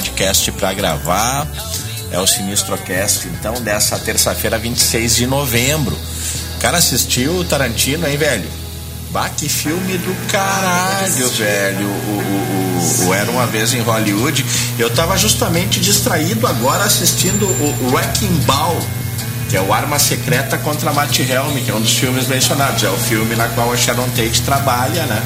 podcast para gravar. É o Sinistrocast, então, dessa terça-feira, 26 de novembro. Cara, assistiu o Tarantino, hein, velho? Bah, que filme do caralho, velho. O, o, o, o, Era Uma Vez em Hollywood. Eu tava justamente distraído agora assistindo o Wrecking Ball, que é o Arma Secreta contra Matt Helm, que é um dos filmes mencionados. É o filme na qual a Sharon Tate trabalha, né?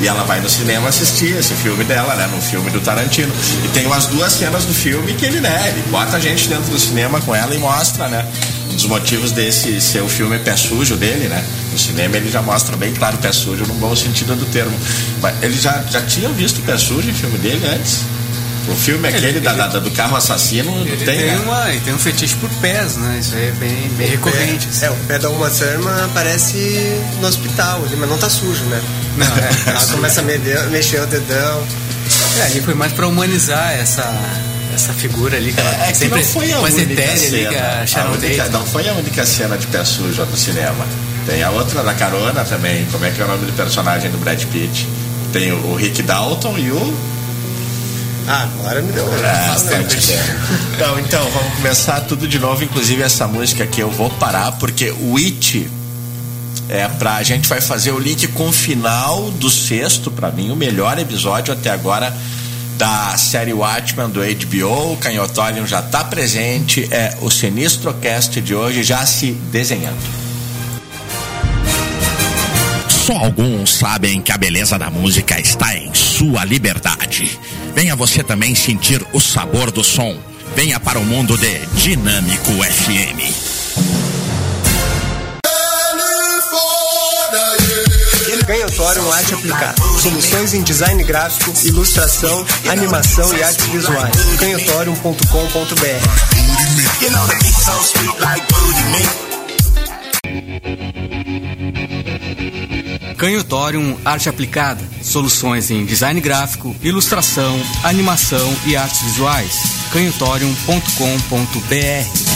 E ela vai no cinema assistir esse filme dela, né? No filme do Tarantino. E tem umas duas cenas do filme que ele, né? Ele bota a gente dentro do cinema com ela e mostra, né? Um dos motivos desse ser o filme pé sujo dele, né? No cinema ele já mostra bem claro o pé sujo no bom sentido do termo. Ele já, já tinha visto o pé sujo em filme dele antes? O filme é aquele ele, da, ele, da, do carro assassino ele tem, tem, né? uma, ele tem um fetiche por pés, né? Isso aí é bem, bem recorrente. Pé, é, o pé da Uma Thurman aparece no hospital, mas não tá sujo, né? Não, é, Ela começa a mexer o dedão. É, ali foi mais pra humanizar essa, essa figura ali que ela é, é sempre que não foi a mais etérea ali que a Sharon a única. Não foi a única cena de pé sujo no cinema. Tem a outra da carona também. Como é que é o nome do personagem do Brad Pitt? Tem o, o Rick Dalton e o ah, agora me deu é, bastante Então, então, vamos começar tudo de novo. Inclusive, essa música aqui eu vou parar, porque o It é pra. A gente vai fazer o link com o final do sexto, para mim, o melhor episódio até agora da série Watchmen do HBO. O Canhotorium já está presente. É o Sinistrocast de hoje já se desenhando. Só alguns sabem que a beleza da música está em sua liberdade. Venha você também sentir o sabor do som. Venha para o mundo de Dinâmico FM. Canhotório Arte Aplicada. Soluções em design gráfico, ilustração, animação e artes visuais. canhotorium.com.br Canhotorium Arte Aplicada. Soluções em design gráfico, ilustração, animação e artes visuais. canhotorium.com.br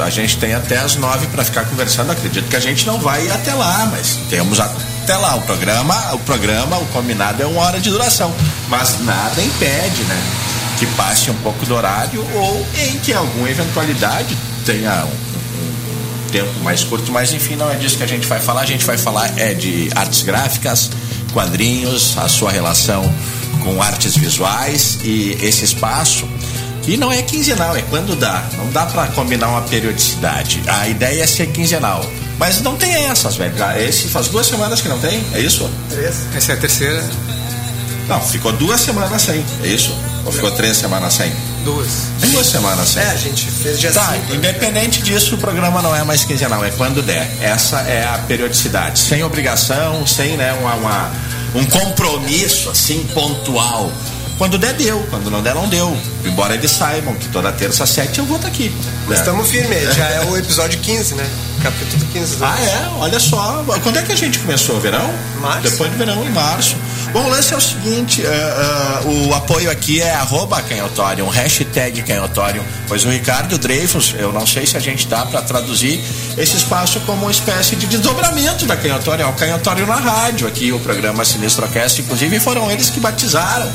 A gente tem até as 9 para ficar conversando. Acredito que a gente não vai ir até lá, mas temos até lá. O programa, o programa, o combinado é uma hora de duração. Mas nada impede, né? Que passe um pouco do horário ou em que alguma eventualidade tenha um, um tempo mais curto, mas enfim, não é disso que a gente vai falar. A gente vai falar é de artes gráficas, quadrinhos, a sua relação com artes visuais e esse espaço e não é quinzenal, é quando dá. Não dá para combinar uma periodicidade. A ideia é ser quinzenal. Mas não tem essas, velho. Esse faz duas semanas que não tem, é isso? Três. Essa é a terceira. Não, ficou duas semanas sem, é isso? Ou ficou três semanas sem? Duas. Duas semanas sem. É, a gente fez dia Tá, cinco. independente disso, o programa não é mais quinzenal, é quando der. Essa é a periodicidade. Sem obrigação, sem né, uma, uma um compromisso assim pontual. Quando der, deu. Quando não der, não deu. Embora eles saibam que toda terça às sete eu vou estar aqui. Mas estamos firmes, já é o episódio 15, né? Capítulo 15. Do Ah, é? Olha só. Quando é que a gente começou? Verão? Março. Depois do verão, em março. Bom, o lance é o seguinte: uh, uh, o apoio aqui é arroba canhotório, hashtag canhotório, pois o Ricardo Dreyfus, eu não sei se a gente dá para traduzir esse espaço como uma espécie de desdobramento da canhotório, é o canhotório na rádio, aqui o programa Sinistrocast, inclusive foram eles que batizaram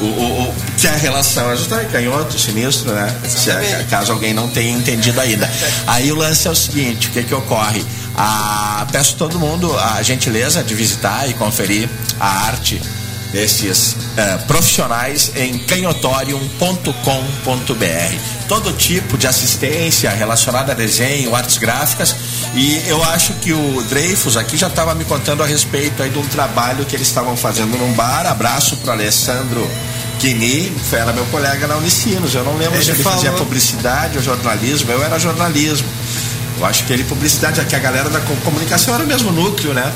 o, o, o que é a relação é justamente canhoto, sinistro, né? Se, caso alguém não tenha entendido ainda. Aí o lance é o seguinte: o que que ocorre? Ah, peço todo mundo a gentileza de visitar e conferir a arte desses uh, profissionais em canhotorium.com.br. Todo tipo de assistência relacionada a desenho, artes gráficas. E eu acho que o Dreyfus aqui já estava me contando a respeito aí de um trabalho que eles estavam fazendo num bar. Abraço para Alessandro Kini, era meu colega na Unicinos. Eu não lembro ele se ele falou... fazia publicidade ou jornalismo. Eu era jornalismo. Eu acho que ele publicidade, aqui a galera da comunicação era o mesmo núcleo, né?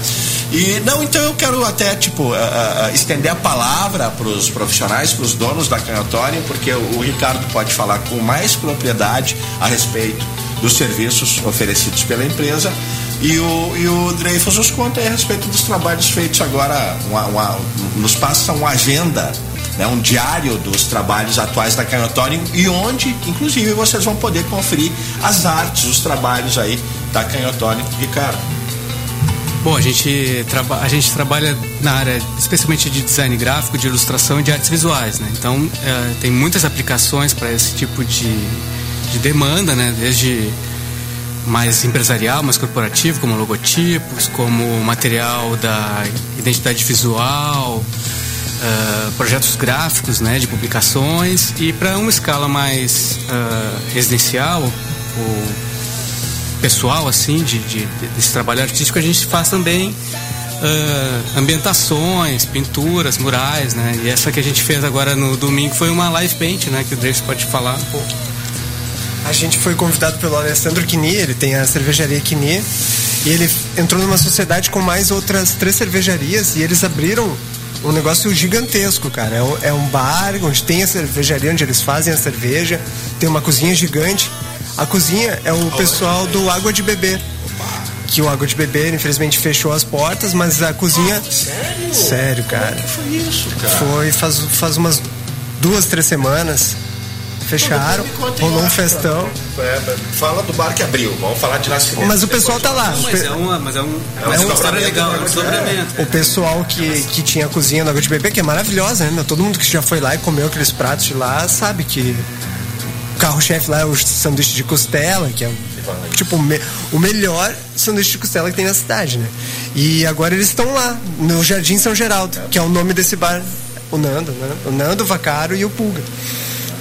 E não, então eu quero até tipo uh, uh, estender a palavra para os profissionais, para os donos da canhotória, porque o, o Ricardo pode falar com mais propriedade a respeito dos serviços oferecidos pela empresa e o, e o Dreyfus nos conta a respeito dos trabalhos feitos agora, uma, uma, nos passa uma agenda né, um diário dos trabalhos atuais da Canhotório e onde, inclusive, vocês vão poder conferir as artes, os trabalhos aí da Canhotório. Ricardo. Bom, a gente, a gente trabalha na área especialmente de design gráfico, de ilustração e de artes visuais, né? Então, é, tem muitas aplicações para esse tipo de, de demanda, né? Desde mais empresarial, mais corporativo, como logotipos, como material da identidade visual, uh, projetos gráficos, né, de publicações e para uma escala mais uh, residencial ou pessoal assim de, de, desse trabalho artístico a gente faz também uh, ambientações, pinturas, murais, né? E essa que a gente fez agora no domingo foi uma live paint, né? Que o Drake pode falar um pouco. A gente foi convidado pelo Alessandro Quini, ele tem a cervejaria Quini, e ele entrou numa sociedade com mais outras três cervejarias e eles abriram um negócio gigantesco, cara. É um, é um bar onde tem a cervejaria, onde eles fazem a cerveja, tem uma cozinha gigante. A cozinha é o pessoal do Água de Beber. Que o Água de Beber, infelizmente, fechou as portas, mas a cozinha. Sério? Sério, cara. Como foi isso, cara? Foi faz, faz umas duas, três semanas fecharam, rolou um festão. É, fala do bar que abriu, vamos falar de nascimento. Mas o pessoal tá lá. Não, mas, é uma, mas é um, é uma, é história legal, é um desdobramento. O pessoal que, que tinha a cozinha da Água de Bebê, que é maravilhosa, né? Todo mundo que já foi lá e comeu aqueles pratos de lá sabe que o carro-chefe lá é o sanduíche de costela, que é tipo me, o melhor sanduíche de costela que tem na cidade, né? E agora eles estão lá, no Jardim São Geraldo, que é o nome desse bar. O Nando, né? O Nando, o Vacaro e o Pulga.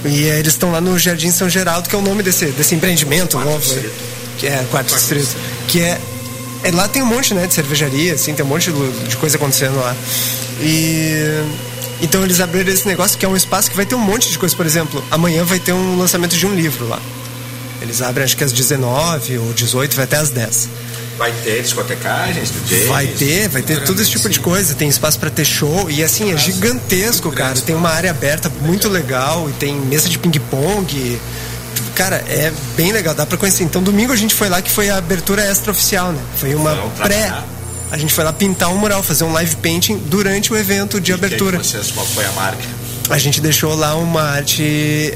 E eles estão lá no Jardim São Geraldo, que é o nome desse, desse empreendimento quarto novo. Distrito. Que é quarto, quarto distrito. distrito. Que é, é, Lá tem um monte, né, de cervejaria, assim, tem um monte de, de coisa acontecendo lá. E. Então eles abriram esse negócio que é um espaço que vai ter um monte de coisa. Por exemplo, amanhã vai ter um lançamento de um livro lá. Eles abrem acho que às 19 ou 18, vai até às 10. Vai ter discotecagens, DJs? Vai ter, vai ter todo esse tipo de coisa. Tem espaço para ter show e assim, é gigantesco, cara. Tem uma área aberta muito legal e tem mesa de ping-pong. Cara, é bem legal, dá pra conhecer. Então, domingo a gente foi lá que foi a abertura extra-oficial, né? Foi uma pré. A gente foi lá pintar um mural, fazer um live painting durante o evento de e abertura. Que vocês, qual foi a marca? A gente deixou lá uma arte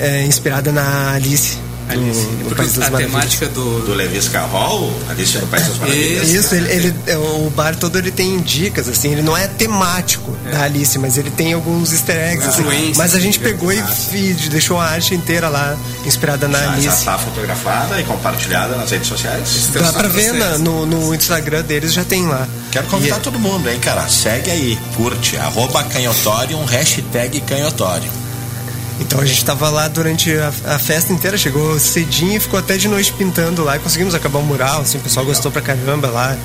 é, inspirada na Alice Alice. No, no País das a Maravilhas. temática do... Do Lewis Carroll, Alice no País das Maravilhas. Isso, ele, ele, é, o bar todo ele tem dicas, assim, ele não é temático é. da Alice, mas ele tem alguns easter eggs. Assim, mas a gente pegou e, e, deixou a arte inteira lá, inspirada na já, Alice. Já está fotografada e compartilhada nas redes sociais? Dá pra ver na, no, no Instagram deles, já tem lá. Quero convidar e, todo mundo, hein, cara? Segue aí, curte, arroba canhotório, hashtag canhotório. Então a gente estava lá durante a, a, festa inteira, chegou cedinho e ficou até de noite pintando lá e conseguimos acabar o mural, assim, o pessoal gostou pra caramba lá.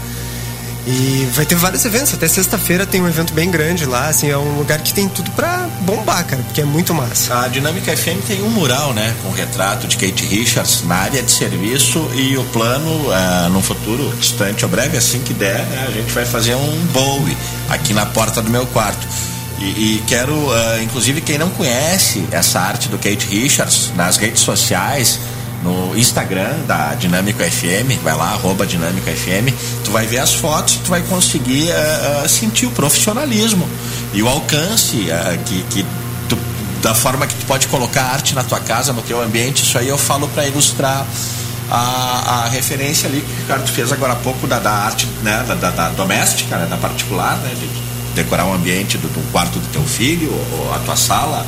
E vai ter vários eventos, até sexta-feira tem um evento bem grande lá, assim, é um lugar que tem tudo pra bombar, cara, porque é muito massa. A Dinâmica FM tem um mural, né, com retrato de Kate Richards na área de serviço e o plano, uh, num futuro distante ou breve, assim que der, né, a gente vai fazer um Bowie aqui na porta do meu quarto. E, e quero, uh, inclusive, quem não conhece essa arte do Kate Richards, nas redes sociais, no Instagram da Dinâmico FM, vai lá, arroba Dinâmico FM, tu vai ver as fotos, tu vai conseguir uh, uh, sentir o profissionalismo. E, o alcance que, que tu, da forma que tu pode colocar arte na tua casa, no teu ambiente, isso aí eu falo para ilustrar a, a, referência ali que o Ricardo fez agora há pouco da, da arte né, da, da, da doméstica, né, da particular, né, de decorar o ambiente do, do quarto do teu filho ou, ou a tua sala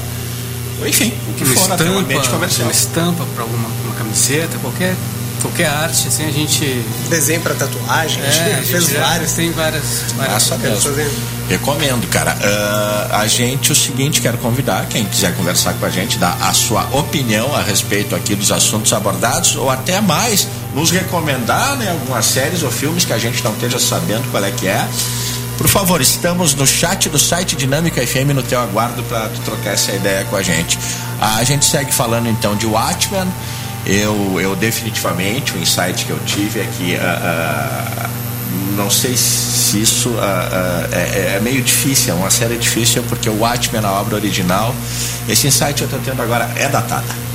enfim, o que uma for estampa, até um ambiente comercial. Uma estampa para alguma uma camiseta, qualquer qualquer arte, assim, a gente. Desenho para tatuagem, é, a gente fez vários. Tem várias. várias Recomendo, cara. Uh, a gente, o seguinte, quero convidar quem quiser conversar com a gente, dar a sua opinião a respeito aqui dos assuntos abordados, ou até mais, nos recomendar né, algumas séries ou filmes que a gente não esteja sabendo qual é que é. Por favor, estamos no chat do site Dinâmica FM no teu aguardo para trocar essa ideia com a gente. A gente segue falando então de Watchmen. Eu, eu definitivamente, o insight que eu tive é que uh, uh, não sei se isso uh, é, é, meio difícil, é uma série difícil porque o Watchmen, a obra original, esse insight eu estou tendo agora é datada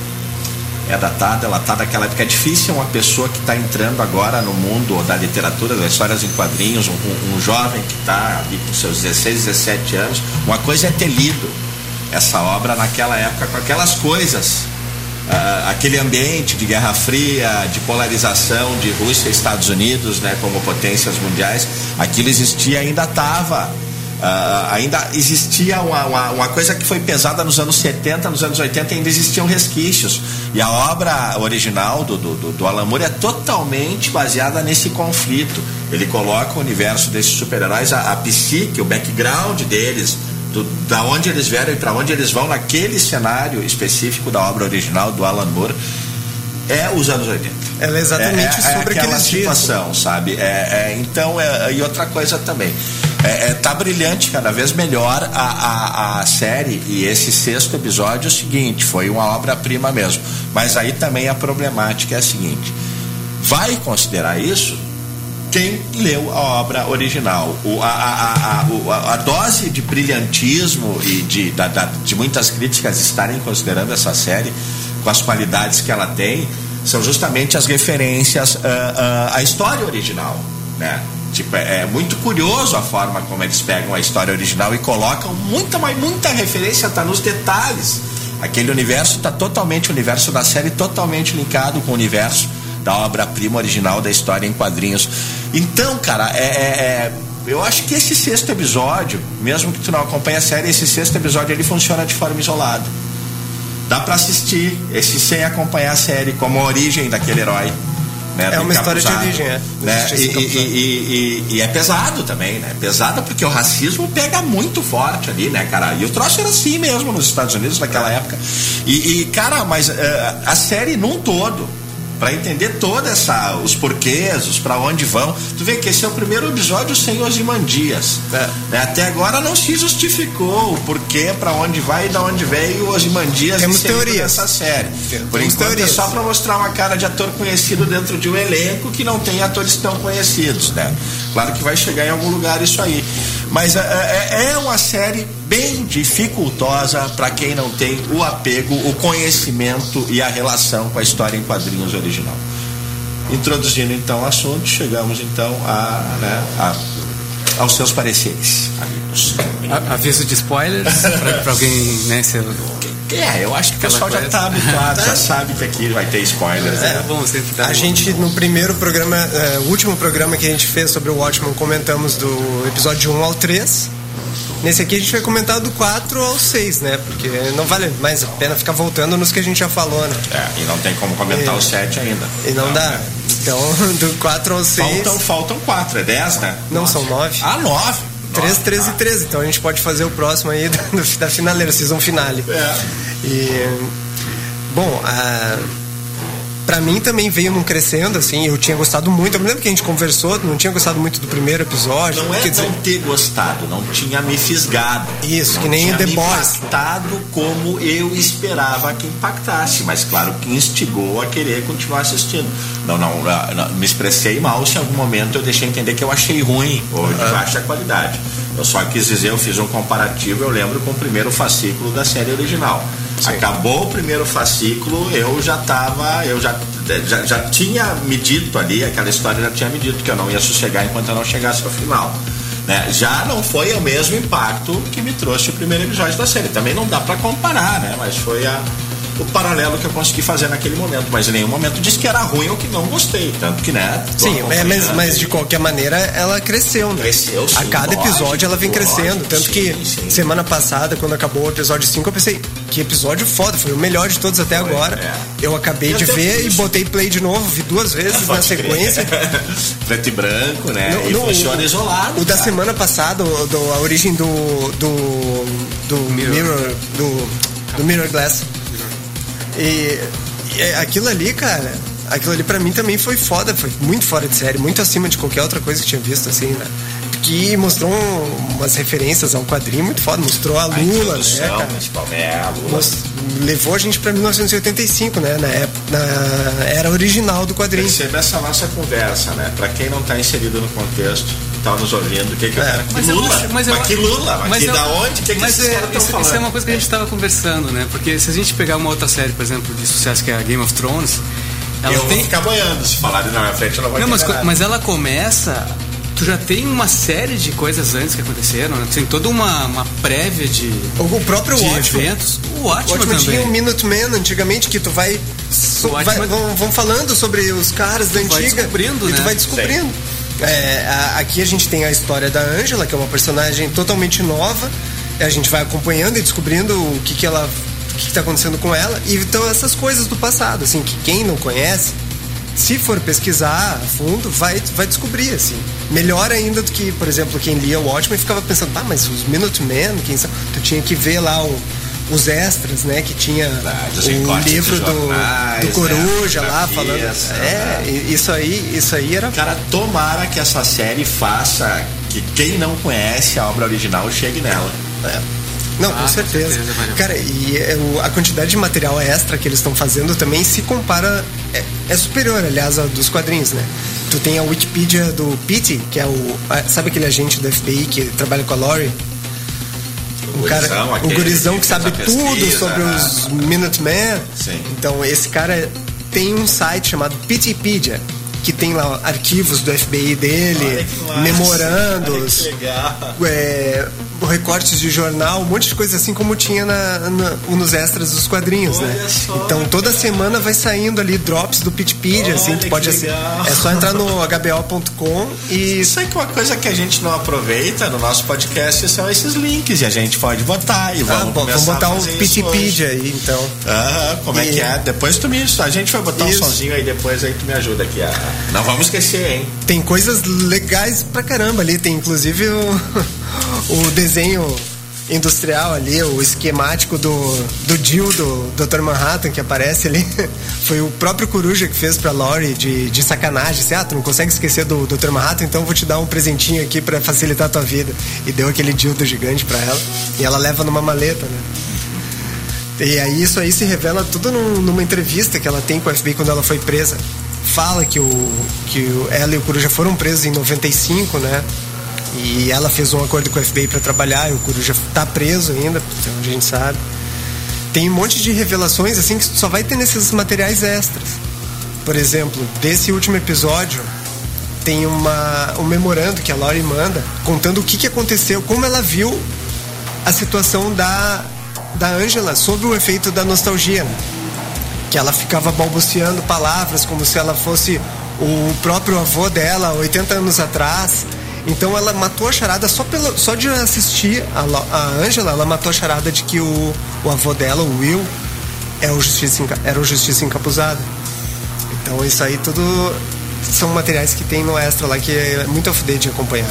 é datada, ela está daquela época. É difícil uma pessoa que está entrando agora no mundo da literatura, das histórias em quadrinhos, um, um jovem que está ali com seus 16, 17 anos. Uma coisa é ter lido essa obra naquela época com aquelas coisas. Uh, aquele ambiente de Guerra Fria, de polarização de Rússia e Estados Unidos, né, como potências mundiais, aquilo existia ainda estava Uh, ainda existia uma, uma, uma, coisa que foi pesada nos anos 70, nos anos 80 ainda existiam resquícios. E a obra original do, do, do Alan Moore é totalmente baseada nesse conflito. Ele coloca o universo desses super-heróis, a, a psique, o background deles, do, da onde eles vieram e para onde eles vão naquele cenário específico da obra original do Alan Moore é os anos 80. Ela é exatamente é, é, sobre é aquela situação, dias. sabe? É, é, então, é, e outra coisa também. É, é, tá brilhante, cada vez melhor a, a, a, série e esse sexto episódio é o seguinte, foi uma obra-prima mesmo. Mas aí também a problemática é a seguinte: vai considerar isso quem leu a obra original. O, a, a, a, a, dose de brilhantismo e de, da, da, de muitas críticas estarem considerando essa série com as qualidades que ela tem são justamente as referências uh, uh, à história original, né? Tipo, é, é, muito curioso a forma como eles pegam a história original e colocam muita, mas muita referência tá nos detalhes. Aquele universo está totalmente, o universo da série totalmente linkado com o universo da obra-prima original da história em quadrinhos. Então, cara, é, é, é, eu acho que esse sexto episódio, mesmo que tu não acompanhe a série, esse sexto episódio ele funciona de forma isolada. Dá para assistir esse sem acompanhar a série, como a origem daquele herói. Né, é uma história de origem, é. Né? E, e, e, e, é pesado também, né? Pesado porque o racismo pega muito forte ali, né, cara? E o troço era assim mesmo nos Estados Unidos naquela época. E, cara, mas uh, a série num todo, para entender toda essa os porquês, os para onde vão. Tu vê que esse é o primeiro episódio sem Osimandias. É. Né? Até agora não se justificou o porquê, para onde vai e da onde veio Osimandias Temos teoria dessa série. Temos Por enquanto teorias. é só para mostrar uma cara de ator conhecido dentro de um elenco que não tem atores tão conhecidos, né? Claro que vai chegar em algum lugar isso aí. Mas é, é, é uma série bem dificultosa para quem não tem o apego, o conhecimento e a relação com a história em quadrinhos original. Introduzindo então o assunto, chegamos então a, né, a aos seus pareceres, amigos. Aviso de spoilers para alguém, né? Se... É, eu acho que o pessoal já está habituado, já sabe que aqui vai ter spoilers. É, né? bom, sempre A gente, no primeiro programa, uh, o último programa que a gente fez sobre o Watchmen, comentamos do episódio 1 ao 3 Nesse aqui a gente vai comentar do 4 ao 6, né? Porque não vale mais a pena ficar voltando nos que a gente já falou, né? É, e não tem como comentar e, o 7 ainda. E não, não dá. Né? Então, do 4 ao 6. Faltam, faltam 4, é 10, né? Não, Nossa. são 9. Ah, 9. 3, 13 e 13. Então a gente pode fazer o próximo aí do, da finaleira, season finale. É. E. Bom, a para mim também veio num crescendo, assim, eu tinha gostado muito. Eu me lembro que a gente conversou, não tinha gostado muito do primeiro episódio. Não é quer dizer... não ter gostado, não tinha me fisgado. Isso, não que nem tinha The me Boys. impactado como eu esperava que impactasse, mas claro que instigou a querer continuar assistindo. Não, não, não me expressei mal se em algum momento eu deixei entender que eu achei ruim ou de baixa qualidade. Eu só quis dizer, eu fiz um comparativo, eu lembro com o primeiro fascículo da série original. Sim. Acabou o primeiro fascículo, eu já estava, eu já, já, já tinha me dito ali, aquela história já tinha me dito que eu não ia sossegar enquanto eu não chegasse ao final. Né? Já não foi o mesmo impacto que me trouxe o primeiro episódio da série. Também não dá para comparar, né? Mas foi a, o paralelo que eu consegui fazer naquele momento. Mas em nenhum momento disse que era ruim ou que não gostei. Tanto que, né? Sim, é, mas, mas, de qualquer maneira ela cresceu, né? Cresceu, sim, A cada lógico, episódio ela vem lógico, crescendo. Tanto sim, que sim. semana passada, quando acabou o episódio 5, eu pensei, que episódio foda, foi o melhor de todos até Foi, agora. é. Eu acabei Eu de ver e botei play de novo, vi duas vezes na sequência. Preto e branco, né? No- e no- funciona isolado. O da cara. semana passada, o do, a origem do. do. do Mirror. do, do Mirror Glass. E, e aquilo ali, cara. Aquilo ali pra mim também foi foda, foi muito fora de série, muito acima de qualquer outra coisa que tinha visto, assim, né? Que mostrou um- umas referências ao quadrinho muito foda, mostrou a A Lula, né, introdução, cara? principalmente, é, a Lula. Mos- levou a gente pra 1985, né? Na, época, na era original do quadrinho. Perceba essa nossa conversa, né? Pra quem não tá inserido no contexto, tá nos ouvindo, o que que eu É. Que Mas eu Lula? acho- mas eu- que Lula? Mas, que eu- da onde? O que, que mas esses é, caras isso, falando? isso é uma coisa que a gente estava conversando, né? Porque se a gente pegar uma outra série, por exemplo, de sucesso que é a Game of Thrones, ela eu tem. vou ficar boiando se falarem na minha frente, eu não vou Não, mas, nada. mas ela começa. Tu já tem uma série de coisas antes que aconteceram, né? Tem toda uma, uma prévia de, O próprio de Watchmen. eventos. O O ótimo Watchmen tinha também. um Minuteman antigamente que tu vai, so- O Watchmen- vai- vão, vão falando sobre os caras da Tu vai antiga descobrindo, e tu né? vai descobrindo. É, a- aqui a gente tem a história da Angela, que é uma personagem totalmente nova. A gente vai acompanhando e descobrindo o que que ela, o que, que tá acontecendo com ela. E então essas coisas do passado, assim, que quem não conhece, se for pesquisar a fundo, vai, vai descobrir, assim. Melhor ainda do que, por exemplo, quem lia o Watchmen ficava pensando, ah, mas os Minutemen, quem são? Tu tinha que ver lá o- os extras, né? Que tinha os o livro do, jornais, do Coruja né, lá falando. É, e- isso aí, isso aí era. Cara, tomara que essa série faça que quem não conhece a obra original chegue nela. é. Não, Ah, com com certeza. certeza, Mario. Cara, e é, o- a quantidade de material extra que eles estão fazendo também se compara. É, é superior, aliás, ao dos quadrinhos, né? Tu tem a Wikipedia do Pete, que é o. a- Sabe aquele agente do FBI que trabalha com a Lori? O cara, gurizão, o gurizão que sabe pesquisa, tudo sobre né? os Minutemen. Sim. Então, esse cara tem um site chamado Pittypedia, que tem lá arquivos do FBI dele, Olha memorandos, é, recortes de jornal, um monte de coisa assim como tinha na, na- nos extras dos quadrinhos, Olha né? só, então toda semana vai saindo ali drops do Pitpedia, assim, tu pode assi- legal. é só entrar no hbo.com e Isso aí que é uma coisa que a gente não aproveita no nosso podcast são esses links e a gente pode botar e ah, vamos, bom, vamos botar um isso Pitpedia aí, então. Ah, como é E- que é? Depois tu me. A gente vai botar Isso. um sonzinho aí depois aí tu me ajuda aqui. A... Não vamos esquecer, hein? Tem coisas legais pra caramba ali, tem inclusive o, o desenho industrial ali, o esquemático do, do Jill do Dr. Manhattan que aparece ali. Foi o próprio Coruja que fez pra Lori de, de sacanagem. Assim, ah, não consegue esquecer do Dr. Manhattan, então vou te dar um presentinho aqui pra facilitar a tua vida. E deu aquele dildo gigante pra ela. E ela leva numa maleta, né? E aí isso aí se revela tudo num- numa entrevista que ela tem com o FBI quando ela foi presa. Fala que, o, que o, ela e o Coruja foram presos em 95, né? E ela fez um acordo com o FBI para trabalhar e o Coruja tá preso ainda, onde a gente sabe. Tem um monte de revelações assim que só vai ter nesses materiais extras. Por exemplo, desse último episódio tem uma, um memorando que a Laurie manda contando o que, que aconteceu, como ela viu a situação da, da Angela sob o efeito da nostalgia. né? Que ela ficava balbuciando palavras como se ela fosse o próprio avô dela 80 anos atrás. Então ela matou a charada só, pelo, só de assistir a, a Angela, ela matou a charada de que o, o avô dela, o Will, é o justiça, era o Justiça Encapuzada. Então isso aí tudo são materiais que tem no extra lá que é muito a fuder de acompanhar.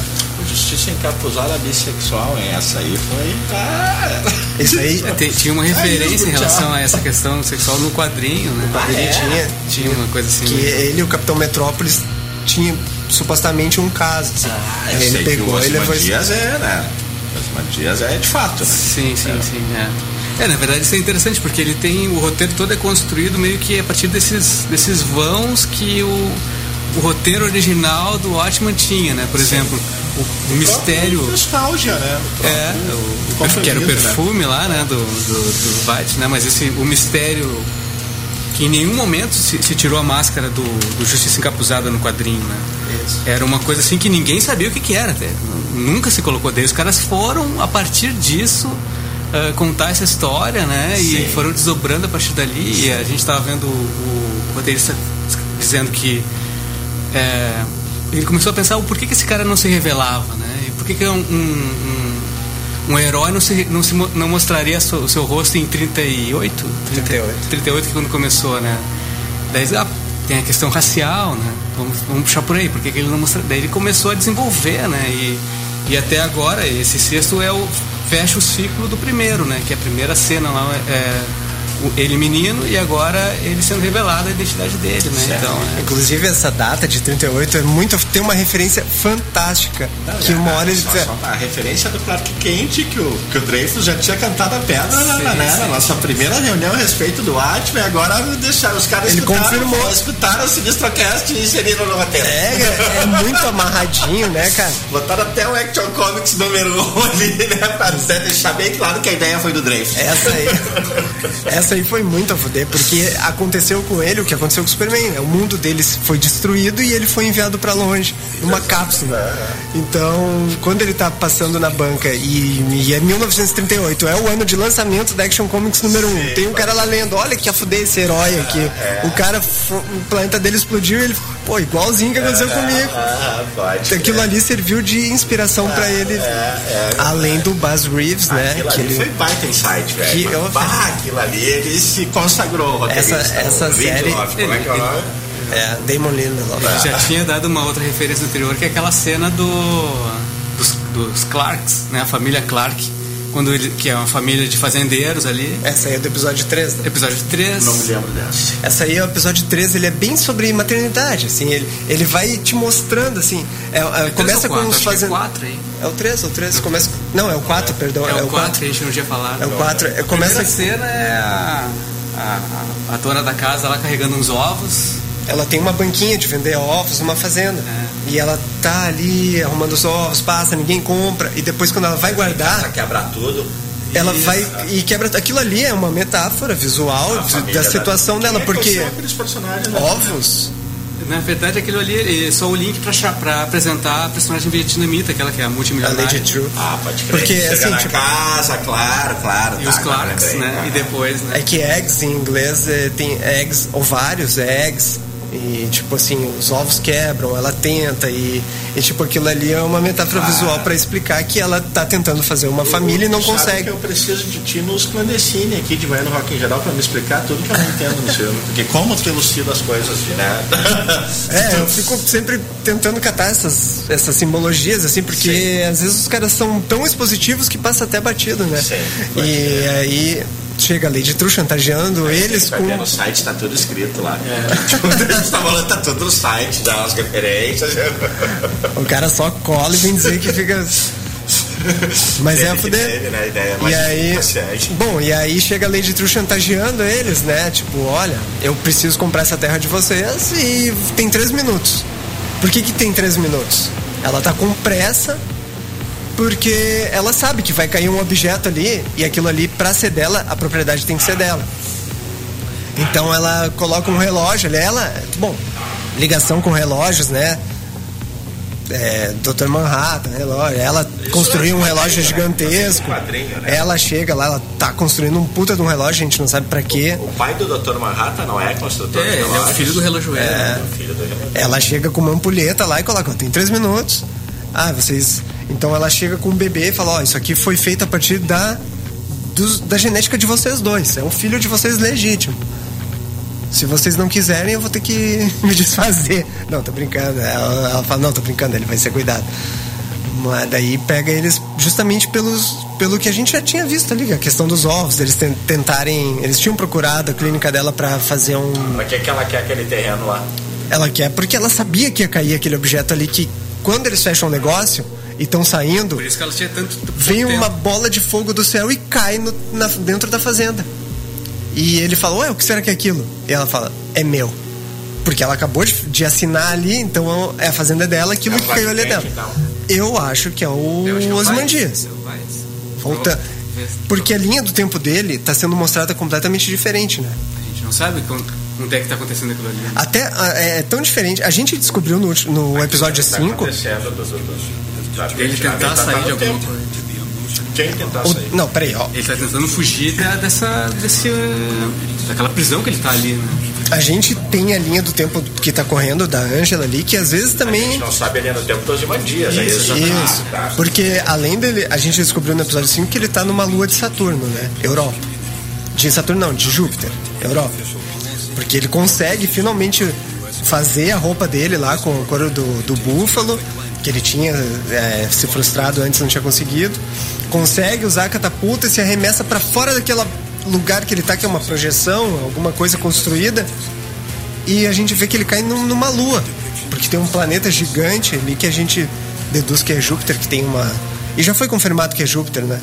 Justiça encapuzada bissexual, hein? Essa aí foi. Ah, Isso aí É, te- tinha uma referência em relação a essa questão sexual no quadrinho, né? ele é? tinha, Tinha uma coisa assim. que ele e o Capitão Metrópolis tinha supostamente um caso. Ah, ele pegou o e levou. Dias é, né? O Dias é de fato, né? Sim, sim, sim. É. É, na verdade isso é interessante, porque ele tem. O roteiro todo é construído meio que a partir desses, desses vãos que o, o roteiro original do Watchman tinha, né? Por exemplo, o, o mistério. Nostalgia, né? É, o, o, que era o né? perfume lá, né, do, do, do né, mas esse, o mistério que em nenhum momento se, se tirou a máscara do, do Justiça Encapuzada no quadrinho, né? Isso. Era uma coisa assim que ninguém sabia o que, que era até. Nunca se colocou daí. Os caras foram, a partir disso, uh, contar essa história, né? Sim. E foram desdobrando a partir dali. E a gente estava vendo o, o roteirista dizendo que é, ele começou a pensar o porquê que esse cara não se revelava, né? E por que, que um, um, um herói não, se, não, se, não mostraria so, o seu rosto em 38? 38. 38 que quando começou, né? Daí ah, tem a questão racial, né? Vamos, vamos puxar por aí, porque que ele não mostra. Daí ele começou a desenvolver, né? E, e até agora, esse sexto é o. fecha o ciclo do primeiro, né? Que a primeira cena lá é ele menino e agora ele sendo revelado a identidade dele, né? Então, é, Inclusive essa data de 38 é muito tem uma referência fantástica que uma hora ele só, só a referência do Clark Kent que o, que o Dreyfus já tinha cantado a pedra na, na, né, na nossa primeira reunião a respeito do Watchmen agora deixaram os caras Ele escutaram, confirmou. escutaram o Sinistrocast e inseriram no roteiro é, é muito amarradinho, né, cara? botaram até o Action Comics número 1 ali né, pra até deixar bem claro que a ideia foi do Dreyfus Essa aí. Essa aí foi muito a fuder, porque aconteceu com ele o que aconteceu com o Superman. né? O mundo deles foi destruído e ele foi enviado pra longe, numa cápsula. Então, quando ele tá passando na banca e, e é 1938, é o ano de lançamento da Action Comics número 1. Tem um cara lá lendo, olha que a fuder esse herói aqui. O cara, o planeta dele explodiu e ele, pô, igualzinho que aconteceu comigo. ah, pode Aquilo ali serviu de inspiração pra ele, além do Buzz Reeves, né? Aquilo que ele- foi baita insight, velho. Que eu- Bah, aquilo ali ele se consagrou. Essa- essa série- Lindelof, como é que é o nome? É, Damon Lindelof. ele já tinha dado uma outra referência anterior, que é aquela cena do dos, dos Clarks, né? A família Clark, quando ele, que é uma família de fazendeiros ali. Essa aí é do episódio 3, né? Episódio 3. Não me lembro dessa. Essa aí é o episódio 3, ele é bem sobre maternidade, assim, ele, ele vai te mostrando, assim, é, é, começa com os fazendo. fazendo... 4 aí. É o 3, é o 3, começa... Não, é o 4, perdão, É, o 4 que a gente não tinha falado. É o 4, é, A começa... primeira cena é a, a, a, a dona da casa lá carregando uns ovos. Ela tem uma banquinha de vender ovos numa fazenda. É. E ela tá ali arrumando os ovos, passa, ninguém compra. E depois quando ela vai Pra guardar, quebrar tudo. ela vai e quebra. Aquilo ali é uma metáfora visual A de- da situação dela, é que porque personagens, né? ovos. Na verdade, aquilo ali é só o link pra apresentar a personagem vietnamita, aquela que é a A multimilionária. Lady True. Ah, pode crer. Porque, Chega assim, na tipo- casa, claro, claro. E tá, os Clarks, né? E depois, né? É que eggs em inglês é, tem eggs, ovários, é eggs. E tipo assim, os ovos quebram, ela tenta e, e tipo aquilo ali é uma metáfora Ah. visual pra explicar que ela tá tentando fazer uma família e não consegue. que eu preciso de ti nos clandestine aqui de manhã no Rock em Geral pra me explicar tudo que eu não entendo no filme. Porque como tu elucida as coisas, né? É, eu fico sempre tentando catar essas, essas simbologias, assim, porque às vezes os caras são tão expositivos que passa até batido, né? Sim, e aí chega a Lady True chantageando eles Vai com. ver no site, tá tudo escrito lá. Tipo, a gente tá falando, tá tudo no site, dá as referências. O cara só cola e vem dizer que fica. Mas é a fuder. teve, né, a ideia E mais aí, bom, e aí chega a Lady True chantageando eles, né? Tipo, olha, eu preciso comprar essa terra de vocês e tem três minutos. Por que que tem três minutos? Ela tá com pressa porque ela sabe que vai cair um objeto ali e aquilo ali, pra ser dela, a propriedade tem que ser dela. Então ela coloca um relógio ali, ela, bom, ligação com relógios, né? É, Dr. Manhattan, relógio. Ela construiu um relógio gigantesco. Quadrinho, né? Ela chega lá, ela tá construindo um puta de um relógio, a gente não sabe pra quê. O pai do Dr. Manhattan não é construtor É, de ele é o filho do relojoeiro. É, né? o filho do relojoeiro. Ela chega com uma ampulheta lá e coloca, tem três minutos. Ah, vocês. Então ela chega com um bebê e fala, ó, isso aqui foi feito a partir da, da genética de vocês dois. É um filho de vocês legítimo. Se vocês não quiserem, eu vou ter que me desfazer. Não, tô brincando. Ela, ela fala, não, tô brincando, ele vai ser cuidado. Mas daí pega eles justamente pelos, pelo que a gente já tinha visto ali, a questão dos ovos, eles ten- tentarem. Eles tinham procurado a clínica dela pra fazer um, Pra que que ela quer aquele terreno lá? ela quer, porque ela sabia que ia cair aquele objeto ali que quando eles fecham o negócio e estão saindo, Por isso que ela tinha tanto vem tempo. uma bola de fogo do céu e cai no- na- dentro da fazenda. E ele fala, ué, o que será que é aquilo? E ela fala, é meu. Porque ela acabou de, de assinar ali, então é a fazenda dela, aquilo É que caiu ali é dela. Então. Eu acho que é o Eu acho que é o Osmandias. É. Volta. Porque a linha do tempo dele tá sendo mostrada completamente diferente, né? A gente não sabe. quando- Onde é que tá acontecendo aquilo ali? Até ah, é, tão diferente. A gente descobriu no, no episódio 5. Ele tentar sair de alguma coisa. Quem tentar o- sair? Não, peraí, ó. Ele tá tentando fugir da- dessa. Desse, uh, daquela prisão que ele tá ali, né? A gente tem a linha do tempo que tá correndo da Ângela ali, que às vezes A também. gente não sabe ali no tempo dos Imandias, é isso? Isso. Ah, tá. Porque além dele, a gente descobriu no episódio 5 que ele tá numa lua de Saturno, né? Europa. De Saturno não, de Júpiter, Europa. Porque ele consegue finalmente fazer a roupa dele lá com o couro do, do búfalo, que ele tinha é, se frustrado antes, não tinha conseguido. Consegue usar a catapulta e se arremessa para fora daquele lugar que ele tá, que é uma projeção, alguma coisa construída. E a gente vê que ele cai num- numa lua. Porque tem um planeta gigante ali que a gente deduz que é Júpiter, que tem uma. E já foi confirmado que é Júpiter, né?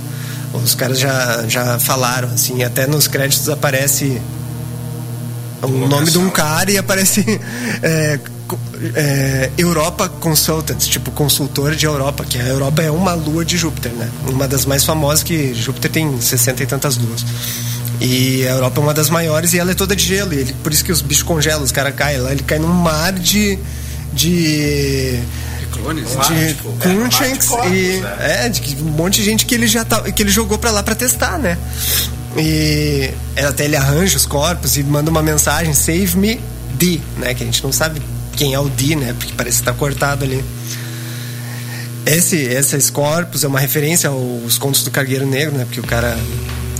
Os caras já, já falaram, assim, até nos créditos aparece o nome de um cara e aparece é, é, Europa Consultants, tipo consultor de Europa, que a Europa é uma lua de Júpiter, né? Uma das mais famosas que Júpiter tem 60 e tantas luas. E a Europa é uma das maiores e ela é toda de gelo. Ele, por isso que os bichos congelam, os caras caem lá. Ele cai num mar de. de. Clones? de Mágico, é, mágico, e. né? É, de um monte de gente que ele já tá, que ele jogou pra lá pra testar, né? E até ele arranja os corpos e manda uma mensagem, save me D, né? Que a gente não sabe quem é o D, né? Porque parece que tá cortado ali. Esse, esses corpos é uma referência aos contos do Cargueiro Negro, né? Porque o cara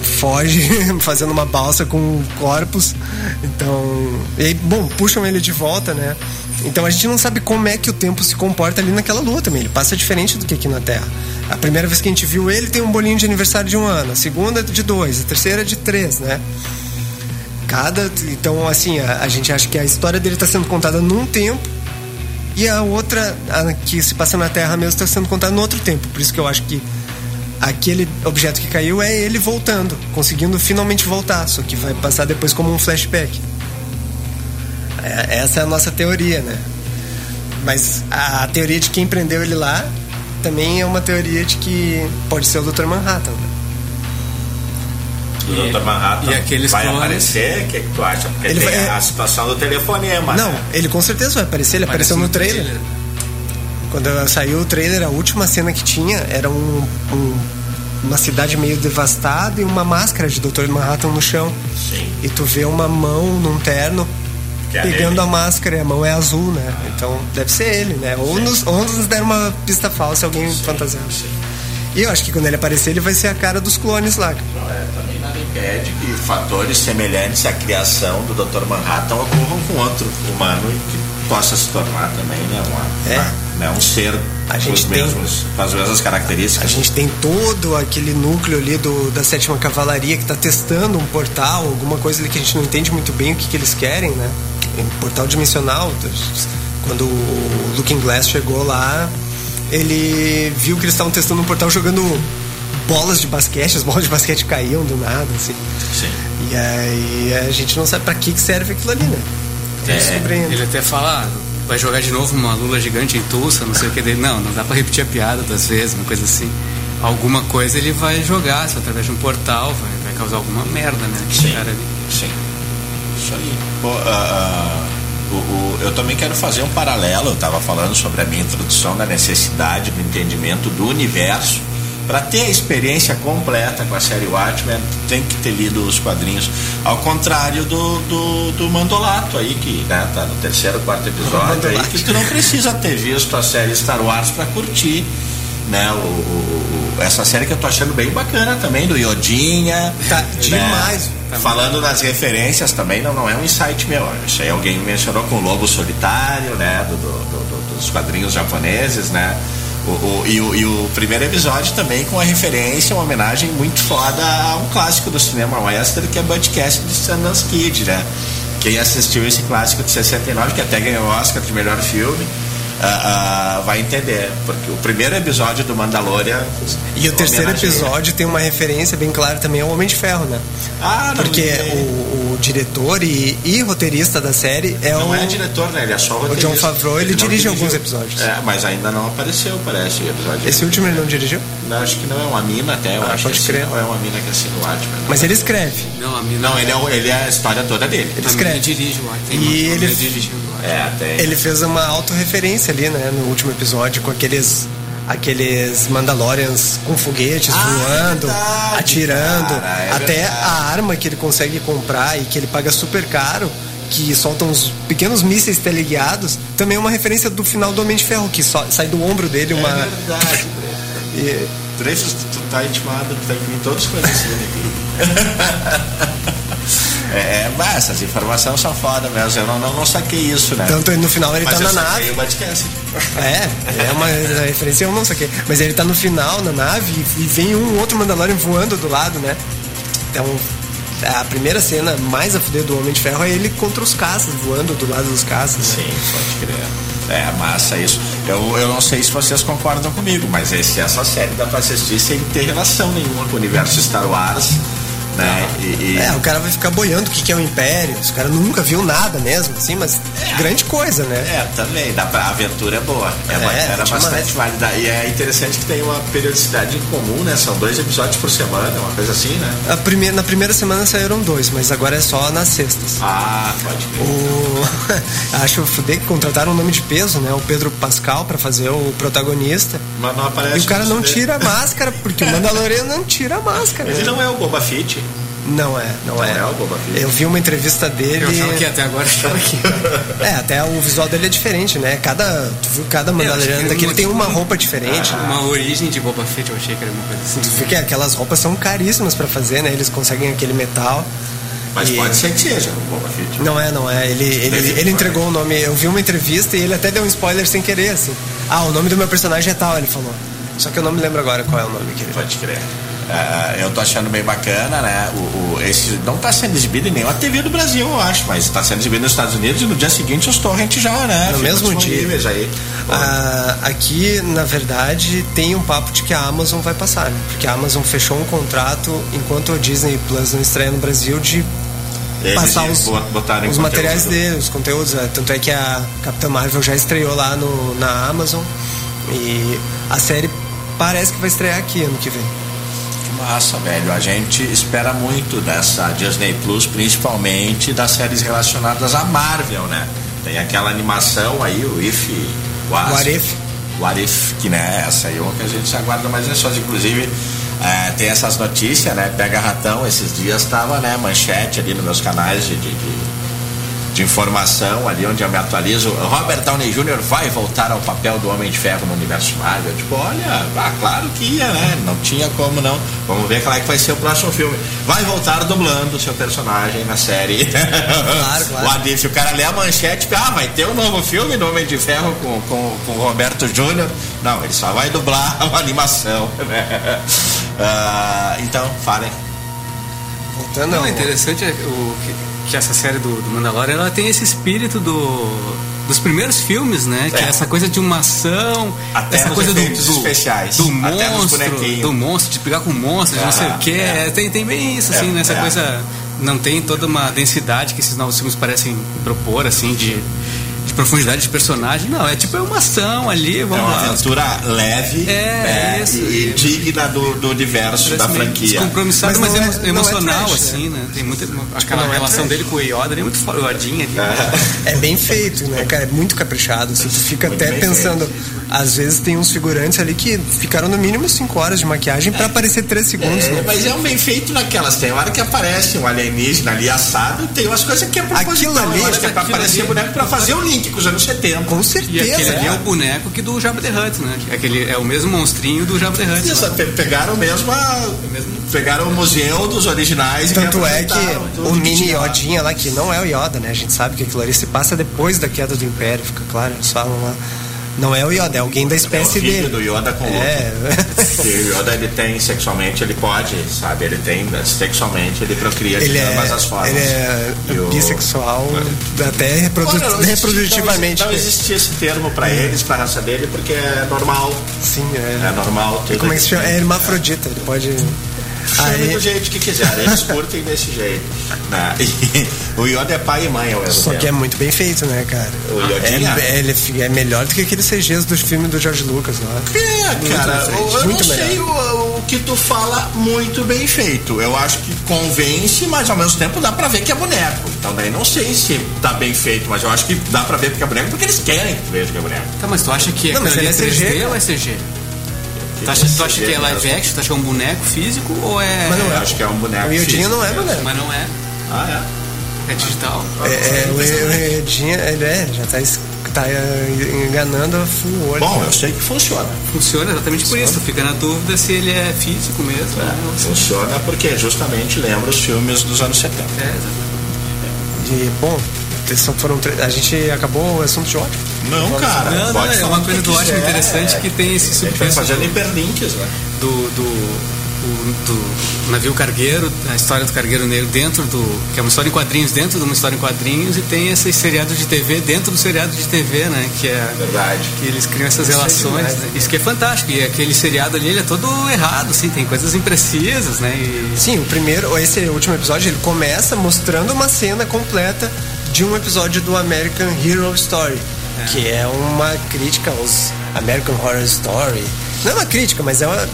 foge fazendo uma balsa com corpos. Então, e bom, puxam ele de volta, né? Então a gente não sabe como é que o tempo se comporta ali naquela lua também. Ele passa diferente do que aqui na Terra. A primeira vez que a gente viu ele tem um bolinho de aniversário de um ano, a segunda de dois, a terceira de três, né? Cada, então assim, a, a gente acha que a história dele está sendo contada num tempo e a outra, a que se passa na Terra mesmo, está sendo contada no outro tempo. Por isso que eu acho que aquele objeto que caiu é ele voltando, conseguindo finalmente voltar, só que vai passar depois como um flashback. É, essa é a nossa teoria, né? Mas a teoria de quem prendeu ele lá também é uma teoria de que pode ser o Dr. Manhattan. Né? O Dr. Manhattan e aqueles vai clones? aparecer? O que, que tu acha? Porque Ele tem vai- a situação do telefonema. Não, né? ele com certeza vai aparecer, ele Aparece apareceu no trailer. trailer. Quando saiu o trailer, a última cena que tinha era um- um- uma cidade meio devastada e uma máscara de Dr. Manhattan no chão. Sim. E tu vê uma mão num terno é pegando dele. a máscara e a mão é azul, né? Então deve ser ele, né? Ou nos, ou nos deram uma pista falsa, alguém fantasiado. E eu acho que quando ele aparecer, ele vai ser a cara dos clones lá. É, também nada impede que fatores semelhantes à criação do Dr. Manhattan ocorram com outro humano que possa se tornar também né, uma, É. uma- né, um ser A gente tem- mesmos, com as mesmas A características. gente tem todo aquele núcleo ali do, da sétima cavalaria que está testando um portal, alguma coisa ali que a gente não entende muito bem o que, que eles querem, né? Um portal dimensional. Quando o Looking Glass chegou lá, ele viu que eles estavam testando um portal jogando bolas de basquete, as bolas de basquete caíam do nada, assim. Sim. E aí a gente não sabe pra que, serve aquilo ali, né? É. Ele até fala, ah, vai jogar de novo uma lula gigante em Tulsa, não sei o que dele. Não, não dá pra repetir a piada das vezes, uma coisa assim. Alguma coisa ele vai jogar, se através de um portal, vai, vai causar alguma merda, né? Sim. cara ali. Sim. Isso aí. Pô, ah, o- o- eu também quero fazer um paralelo. Eu estava falando sobre a minha introdução da necessidade do entendimento do universo. Para ter a experiência completa com a série Watchmen, tem que ter lido os quadrinhos. Ao contrário do, do, do Mandolato aí, que né, tá no terceiro, quarto episódio, aí, que tu não precisa ter visto a série Star Wars para curtir né, o, o- o- essa série que eu tô achando bem bacana também, do Iodinha. Tá demais. Tá Falando nas referências também, não, não é um insight meu. Isso aí alguém mencionou com o Lobo Solitário, né? do- do- do- do- dos quadrinhos japoneses, né? E, o, e o primeiro episódio também com a referência, uma homenagem muito foda a um clássico do cinema western, que é Budcast de Sundance Kid, né? Quem assistiu esse clássico de 69, que até ganhou o Oscar de melhor filme, ah, vai entender. Porque o primeiro episódio do Mandalorian. E o terceiro homenageia. episódio tem uma referência bem clara também ao Homem de Ferro, né? Ah, não Porque lembrei. o, o o diretor e, e roteirista da série é Não o. é diretor, né? Ele é só O roteirista. John Favreau, ele, não dirige dirigiu. alguns episódios. É, mas ainda não apareceu, parece, o episódio. Esse último ele não dirigiu? Não, acho que não é uma mina até, eu Ah, acho pode que crer. Ou é uma mina que assina o Watchmen. não. Mas ele escreve. Não, a mina. Não, ele é, o- ele é a história toda dele. Ele escreve. mina dirige o Watchmen. Tem E uma ele- dirigindo o Watchmen. É, até. Ele fez uma autorreferência ali, né, no último episódio, com aqueles aqueles Mandalorians com foguetes Ah, voando, verdade, atirando, cara, é até verdade. a arma que ele consegue comprar e que ele paga super caro, que soltam uns pequenos mísseis teleguiados, também é uma referência do final do Homem de Ferro, que só, sai do ombro dele uma É verdade, e- Trechos, tu tá intimado, tu tem que vir todos conhecendo aqui. É, mas essas informações são foda mesmo. Eu não, não, não saquei isso, né? tanto no final ele mas tá eu na saquei nave. É, é uma referência, eu não quê. Mas ele tá no final, na nave, e vem um outro Mandalorian voando do lado, né? Então, a primeira cena mais a fuder do Homem de Ferro é ele contra os caças, voando do lado dos caças. né? Sim, pode crer. É massa isso. Eu, eu não sei se vocês concordam comigo, mas esse, essa série dá pra assistir sem ter relação nenhuma com o universo Star Wars. É, o cara vai ficar boiando o que, que é o Império. Os caras nunca viu nada mesmo, assim, mas grande coisa, né? É, também, dá pra, a aventura é boa. É, É, era demais. bastante válida. E é interessante que tem uma periodicidade em comum, né? São dois episódios por semana, uma coisa assim, né? Primeira, na primeira semana saíram dois, mas agora é só nas sextas. Ah, pode crer. O... Acho que contrataram um nome de peso, né? O Pedro Pascal pra fazer o protagonista. Mas não aparece. E o cara não tira a máscara, porque o Mandaloriano não tira a máscara. Ele né? não é o Boba Fett. Não é, não, Não é. é o Boba Fett. Eu vi uma entrevista dele. Eu achava que até agora achava que. É, até o visual dele é diferente, né? Cada, tu viu, cada Mandaloriano daquele uma- tem uma roupa diferente. né? Uma origem de Boba Fett, eu achei que era uma coisa assim. Tu vê que aquelas roupas são caríssimas pra fazer, né? Eles conseguem aquele metal. Mas E- pode ser que seja o Boba Fett. Não é, não é. Ele, ele, Deve- ele entregou o nome. Eu vi uma entrevista e ele até deu um spoiler sem querer, assim. Ah, o nome do meu personagem é tal, ele falou. Só que eu não me lembro agora qual é o nome que ele Pode crer. É, eu tô achando bem bacana, né? O, o- esse não tá sendo exibido em nenhuma TV do Brasil, eu acho, mas tá sendo exibido nos Estados Unidos e no dia seguinte os torrents já, né? No mesmo dia. Aí. Ah, aqui, na verdade, tem um papo de que a Amazon vai passar, né? Porque a Amazon fechou um contrato enquanto o Disney Plus não estreia no Brasil de Eles passar os, os materiais dele, os conteúdos. né? Tanto é que a Capitã Marvel já estreou lá no, na Amazon e a série parece que vai estrear aqui ano que vem. Massa, velho. A gente espera muito dessa Disney Plus, principalmente das séries relacionadas à Marvel, né? Tem aquela animação aí, o If. Was, What If? What If, que né, essa aí é uma que a gente aguarda mais ansiosa. Inclusive, é, tem essas notícias, né? Pega ratão, esses dias tava, né, manchete ali nos meus canais de, de, de- de informação, ali onde eu me atualizo. Robert Downey Jr. vai voltar ao papel do Homem de Ferro no universo Marvel. Tipo, olha, ah, claro que ia, né? Não tinha como não. Vamos ver qual é que vai ser o próximo filme. Vai voltar dublando o seu personagem na série. Claro, claro. O Adif, o cara lê a manchete, ah, vai ter um novo filme do Homem de Ferro com, com, com o Roberto Júnior. Não, ele só vai dublar uma animação. né? Ah, então, falem. Voltando Não, ao- é interessante é o, que, que essa série do, do Mandalorian ela tem esse espírito do, dos primeiros filmes, né? Que É. é essa coisa de uma ação, Até essa coisa do, do, especiais, do monstro, do monstro, de pegar com monstros, de não sei o que. é. Tem, tem bem isso, assim, É, né? Essa é. coisa não tem toda uma densidade que esses novos filmes parecem propor, assim, de, de profundidade de personagem. Não, é tipo é uma ação ali, É vamos uma lá. aventura leve É, né, isso. e, e digna do, do universo da franquia. Descompromissado, Mas mas, é- é emocional, trash, assim, né? Tem muita. Aquela é relação trash. dele com o Yoda é muito foradinha ali. É bem feito, né, cara? É muito caprichado. Assim, tu fica Muito até pensando. Às vezes tem uns figurantes ali que ficaram no mínimo 5 horas de maquiagem pra aparecer 3 segundos. É, né? mas é um bem feito naquelas. Tem hora que aparece um alienígena ali assado, tem umas coisas que é proposital. Aquilo ali- eu acho que é pra aparecer ali- boneco pra fazer o link com os anos 70. Com E certeza. aquele ali é é. o boneco que do Jabba the Hutt, né? Aquele é o mesmo monstrinho do Jabba the Hutt. Isso, pe- pegaram mesmo a, mesmo- pegaram o museu dos originais e Tanto é que o mini. Yodinha lá, que não é o Yoda, né? A gente sabe que aquilo ali se passa depois da queda do Império, fica claro, eles falam lá. Não é o Yoda, é alguém da É o espécie dele. do Yoda com É. O Yoda ele tem sexualmente, ele pode, sabe? Ele tem sexualmente, ele procria de Ele é, ambas as formas. ele é o- bissexual, até reprodu- Olha, não reprodutivamente. Não, existe esse termo pra eles, pra raça dele, porque é normal. Sim, é. É normal. Tudo Como é que se chama? É hermafrodita, ele pode. Chame do jeito que quiser, eles curtem desse jeito. Né? E, o Yoda é pai e mãe ao mesmo Só que é muito bem feito, né, cara? O Yodinha? É, ele é melhor do que aqueles CGs dos filmes do George Lucas lá. É, cara, bem feito, eu, eu muito não sei o, o que tu fala muito bem feito. Eu acho que convence, mas ao mesmo tempo dá pra ver que é boneco. Então daí não sei se tá bem feito, mas eu acho que dá pra ver porque é boneco, porque eles querem que tu veja que é boneco. Tá, mas tu acha que Não, mas ele é ali 3D, 3D cara. ou é CG? Tu acha, tu acha que é live action? Tu acha que é um boneco físico ou é. Mas não Eu acho que é um boneco. O Yodinha físico não é mesmo. boneco. Mas não é. Ah, É digital. É, é, o, o Yodinha, ele é, já tá, tá eh, enganando a full é? olho. Bom, eu sei que funciona. Funciona exatamente por isso. Tu fica na dúvida se ele é físico mesmo. né? ou se- Funciona porque justamente lembra os filmes dos anos 70. É, exatamente. E, bom, são- foram tre- a gente acabou o assunto de ódio. Não, cara. Não, não, é uma coisa do ótimo interessante que tem esse gente vai subtexto fazendo do, hiperlinks, né? do, do, o- do navio cargueiro, a história do cargueiro negro dentro do. que é uma história em quadrinhos dentro de uma história em quadrinhos e tem esse seriado de TV dentro do seriado de TV, né? Que é. Verdade. Que eles criam essas Isso é relações. demais. né? Isso que é fantástico. E aquele seriado ali, ele é todo errado, assim, tem coisas imprecisas, né? E, Sim, o primeiro, esse último episódio, ele começa mostrando uma cena completa de um episódio do American Hero Story, que é uma crítica aos American Horror Story. Não é uma crítica, mas é uma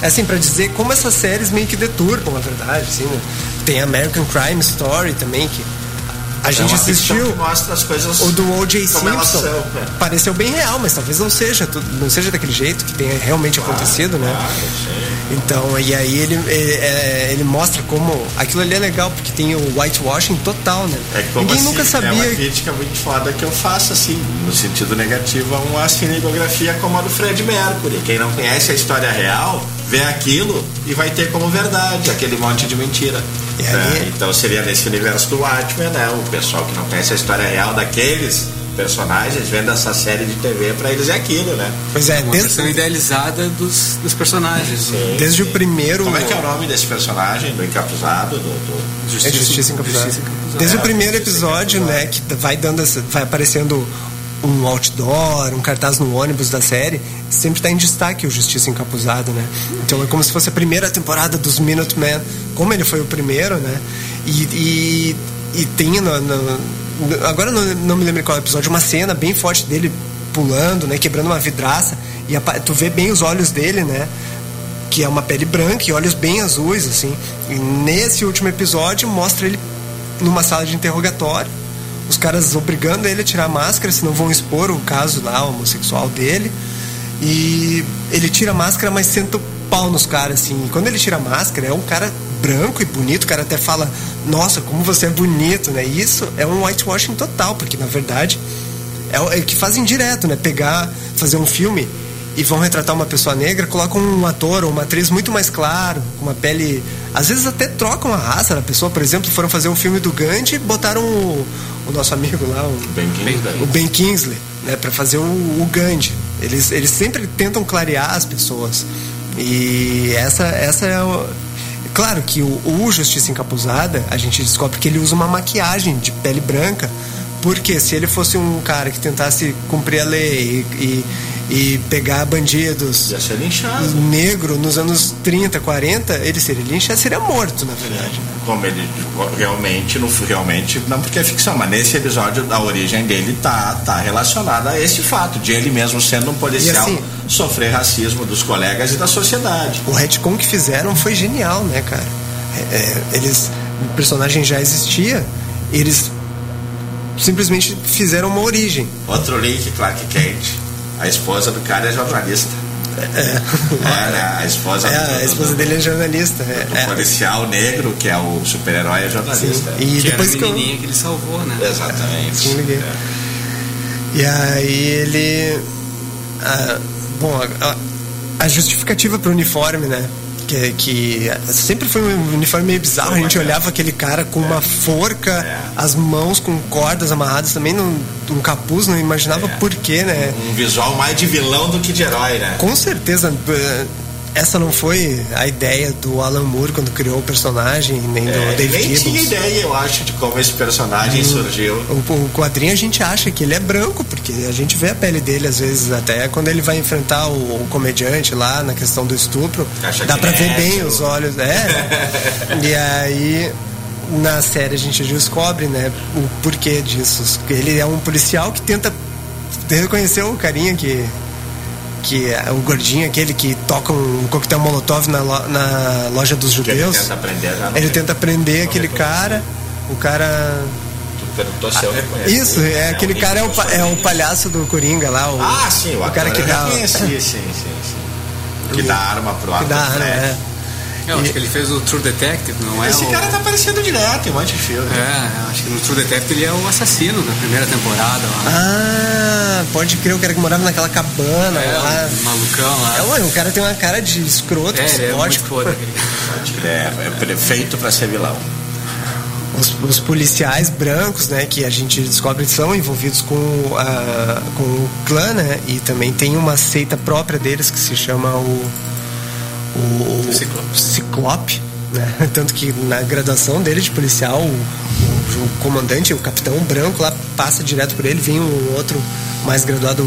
é assim para dizer como essas séries meio que deturpam a verdade, assim, né? Tem American Crime Story também que a É gente assistiu mostra as coisas o do O.J. Simpson são, né? pareceu bem real, mas talvez não seja, não seja daquele jeito que tenha realmente acontecido, né? Claro. Então, e aí ele, ele, é, ele mostra como aquilo ali é legal, porque tem o whitewashing total, né? É como Ninguém assim, nunca É sabia. uma crítica muito foda que eu faço, assim, no sentido negativo, a uma cinebiografia como a do Fred Mercury. Quem não conhece a história real, vê aquilo e vai ter como verdade aquele monte de mentira. E aí- É, então seria nesse universo do Watchmen, né? O pessoal que não conhece a história real daqueles personagens vendo essa série de TV, pra eles é aquilo, né? Pois é, uma versão desde, idealizada dos, dos personagens. né? desde o primeiro. Como é que é o nome desse personagem, do encapuzado, do... do... É Justiça Encapuzada. Justiça Encapuzada. Desde o É, primeiro Justiça episódio, né, que vai dando essa, vai aparecendo um outdoor, um cartaz no ônibus da série, sempre está em destaque o Justiça Encapuzado, né? Então é como se fosse a primeira temporada dos Minutemen, como ele foi o primeiro, né? E, e, e tem no, no- agora não, não me lembro qual episódio, uma cena bem forte dele pulando, né, quebrando uma vidraça e apa- tu vê bem os olhos dele, né? que é uma pele branca e olhos bem azuis, assim. E nesse último episódio mostra ele numa sala de interrogatório, os caras obrigando ele a tirar a máscara, senão vão expor o caso lá homossexual dele. E ele tira a máscara, mas senta o pau nos caras, assim. E quando ele tira a máscara, é um cara branco e bonito, o cara até fala, nossa, como você é bonito, né? Isso é um whitewashing total, porque na verdade é o é que fazem direto, né? Pegar, fazer um filme e vão retratar uma pessoa negra, colocam um ator ou uma atriz muito mais claro, com uma pele. Às vezes até trocam a raça da pessoa, por exemplo, foram fazer um filme do Gandhi e botaram o, o nosso amigo lá, o, Ben Kingsley. o Ben Kingsley, né, para fazer o, o Gandhi. Eles, eles sempre tentam clarear as pessoas. E essa, essa é o. Claro que o, o Justiça Encapuzada, a gente descobre que ele usa uma maquiagem de pele branca, porque se ele fosse um cara que tentasse cumprir a lei e, e, e pegar bandidos Ia ser linchado. negro nos anos 30, 40, ele seria linchado, seria morto, na verdade. né? Como ele realmente, no, realmente, não porque é ficção, mas nesse episódio a origem dele tá, tá relacionada a esse fato, de ele mesmo sendo um policial assim- sofrer racismo dos colegas e da sociedade. O retcon que fizeram foi genial, né, cara? É, é, eles, o personagem já existia, eles simplesmente fizeram uma origem. Outro link, Clark Kent. A esposa do cara é jornalista. É, né? A esposa É, do, a esposa do- dele é jornalista. é, do é. policial negro, que é o super-herói, é jornalista. E que depois era que eu, que ele salvou, né? Exatamente. Sim. É. E aí ele. ah, bom, a, a justificativa para o uniforme, né? Que, que sempre foi um uniforme meio bizarro. A gente olhava aquele cara com uma forca, É. as mãos com cordas amarradas também num, num capuz, não imaginava É. por quê, né? Um visual mais de vilão do que de herói, né? Com certeza. Essa não foi a ideia do Alan Moore quando criou o personagem, nem do É, David nem Gibbons. tinha ideia, eu acho, de como esse personagem surgiu. O, o quadrinho a gente acha que ele é branco, porque a gente vê a pele dele às vezes até quando ele vai enfrentar o, o comediante lá na questão do estupro. Acha dá pra ele ver é bem os olhos. É. e aí na série a gente descobre, né, o porquê disso. Ele é um policial que tenta reconhecer o carinha que que é o gordinho aquele que toca um coquetel molotov na, lo- na loja dos Que ele judeus. tenta aprender já Ele tenta prender aquele cara. O cara Tu perguntou se eu reconheci. isso, é aquele um cara é o, é o palhaço do Coringa lá. O, Ah, sim, o, o cara que dá. reconheci, sim, sim, sim. Que dá arma pro Que dá arma, é. Eu acho que ele fez o True Detective, não é? Esse o... cara tá aparecendo direto em um monte de filme. É, eu acho que no True Detective ele é o assassino da primeira temporada lá. Ah, pode crer, o cara que morava naquela cabana é, lá. o malucão lá. É, ué, o cara tem uma cara de escroto, É, é psicótico. que É, é prefeito pra ser vilão. Os, os policiais brancos, né, que a gente descobre que são envolvidos com, a, com o clã, né, e também tem uma seita própria deles que se chama o, o Ciclope. Ciclope, né, tanto que na graduação dele de policial, o, o- o comandante, o capitão branco lá passa direto por ele, vem um outro mais graduado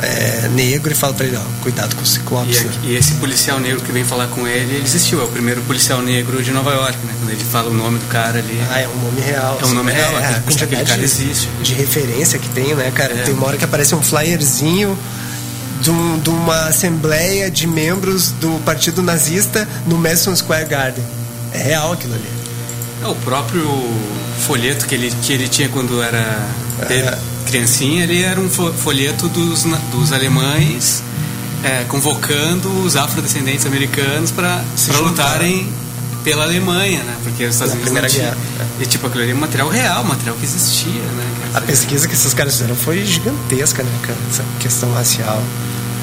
é, negro e fala pra ele, ó, cuidado com o Ciclope. E, né? e esse policial negro que vem falar com ele, ele existiu, é o primeiro policial negro de Nova York, né? Quando ele fala o nome do cara ali. Ah, é um nome real. É um nome real, a aquele- quantidade aquele cara de- existe. De referência que tem, né, cara? É. Tem uma hora que aparece um flyerzinho de, um- de uma assembleia de membros do Partido Nazista no Madison Square Garden. É real aquilo ali. É o próprio folheto que ele, que ele tinha quando era É. criancinha, ele era um fo- folheto dos, dos alemães é, convocando os afrodescendentes americanos para lutarem pela Alemanha, né? Porque os Estados Na Unidos não tinham. Guerra, E tipo, aquilo ali é material real, material que existia, né? Quer A dizer, pesquisa que esses caras fizeram foi gigantesca, né, cara? Essa questão racial.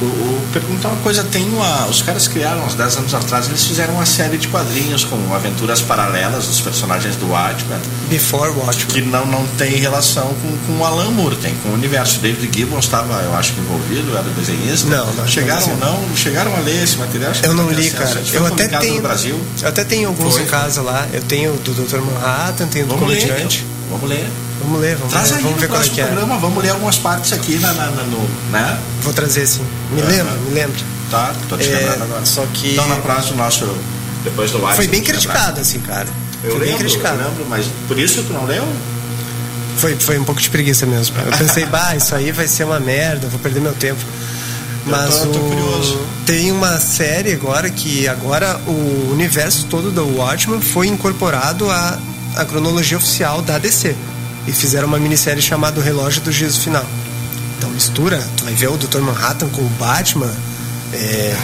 O, o- perguntar uma coisa, tem uma. Os caras criaram uns 10 anos atrás, eles fizeram uma série de quadrinhos com aventuras paralelas dos personagens do Watchmen, Before Watchmen. que não, não tem relação com, com o Alan Moore, tem com o universo. David Gibbons estava, eu acho que envolvido, era desenhista. Não, não, chegaram não. não, chegaram a ler esse material? Eu não li, acesso. cara. Foi Eu até tenho. no Brasil. Eu até tenho alguns Foi, em casa lá. Eu tenho do Dr. Manhattan, tenho do Vamos ler, então. comediante. Vamos ler. Vamos ler, vamos, Traz ler, aí vamos ver qual é que é. programa, vamos ler algumas partes aqui na, na- na- no, né? Vou trazer sim. Me Aham. lembra, me lembra. Tá, tô te É, agora. só que- Então na próxima nosso. Depois do Watchmen. Foi bem criticado, assim, cara. Eu foi bem lembro, criticado. eu lembro, mas por isso tu não leu? Foi, foi um pouco de preguiça mesmo. Eu pensei, bah, isso aí vai ser uma merda, vou perder meu tempo. Eu Mas tô- tô o- curioso. tem uma série agora que agora o universo todo do Watchmen foi incorporado à, à cronologia oficial da DC. E fizeram uma minissérie chamada O Relógio do Juízo Final. Então mistura, tu vai ver o Dr. Manhattan com o Batman. é,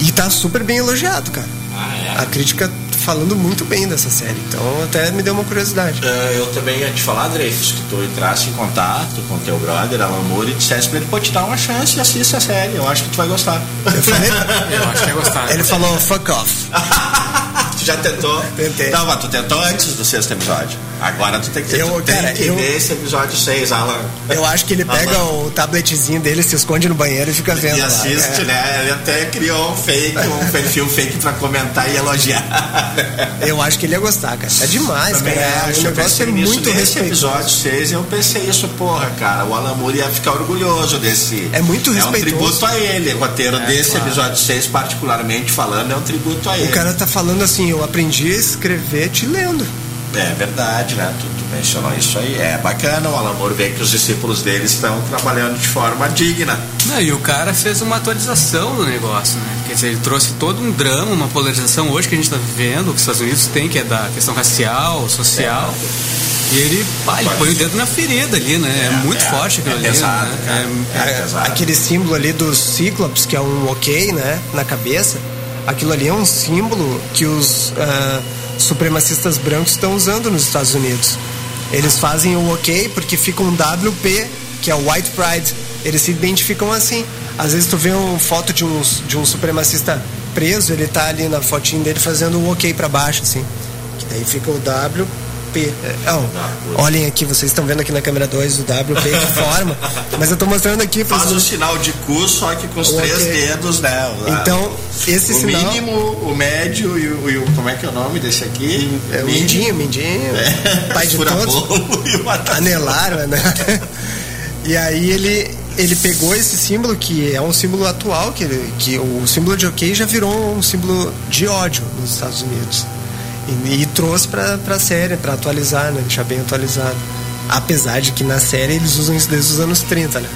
e tá super bem elogiado, cara. Ah, A crítica falando muito bem dessa série. Então até me deu uma curiosidade. É, eu também ia te falar, Dreyfus, que tu entrasse em contato com teu brother, Alan Moore, e dissesse pra ele, pô, te dar uma chance e assista a série. Eu acho que tu vai gostar. Eu falei, Eu acho que ia gostar. ele falou fuck off. já tentou? Tentei. Não, mas tu tentou antes do sexto episódio. Agora tu tem que, ter, Eu, tu tem cara, que eu- ver esse episódio 6, Alan. Eu acho que ele pega Alan. o tabletzinho dele, se esconde no banheiro e fica vendo. E lá. assiste, É. né? Ele até criou um fake, um perfil fake pra comentar e elogiar. Eu acho que ele ia gostar, cara. É demais, Também cara. acho, o eu negócio é muito nesse respeitoso. episódio 6 eu pensei isso, porra, cara, o Alan Moore ia ficar orgulhoso desse. É muito É um respeitoso. tributo a ele. O roteiro desse claro. episódio 6, particularmente falando, é um tributo a ele. O cara tá falando assim, eu aprendi a escrever te lendo. É verdade, né? Tu, tu mencionou isso aí. É bacana o Alan Moore ver que os discípulos dele estão trabalhando de forma digna. Não, e o cara fez uma atualização do negócio, né? Quer dizer, ele trouxe todo um drama, uma polarização hoje que a gente está vivendo, que os Estados Unidos têm, que é da questão racial, social. E ele, pá, ele põe o dedo na ferida ali, né? É, muito é, forte aquilo é ali. pesado, né? cara. É- É A- pesado. Aquele símbolo ali dos Cíclopes, que é um ok, né? Na cabeça. Aquilo ali é um símbolo que os ah, supremacistas brancos estão usando nos Estados Unidos. Eles fazem o ok porque fica um WP, que é o White Pride. Eles se identificam assim. Às vezes tu vê uma foto de um, de um supremacista preso, ele tá ali na fotinho dele fazendo o ok pra baixo, assim. Que daí fica o W WP. É, oh, olhem aqui, vocês estão vendo aqui na câmera 2 o WP que forma, mas eu tô mostrando aqui. Faz o um sinal de cu, só que com os okay. três dedos, né? Então, esse o sinal. O mínimo, o médio e o, e o, Como é que é o nome desse aqui? É, o mindinho, mindinho. É. Pai de todos. Anelar, né? E aí ele, ele pegou esse símbolo que é um símbolo atual, que, que o símbolo de ok já virou um símbolo de ódio nos Estados Unidos. E, e trouxe para a série, para atualizar, né? Deixar bem atualizado. Apesar de que na série eles usam isso desde os anos 30, né?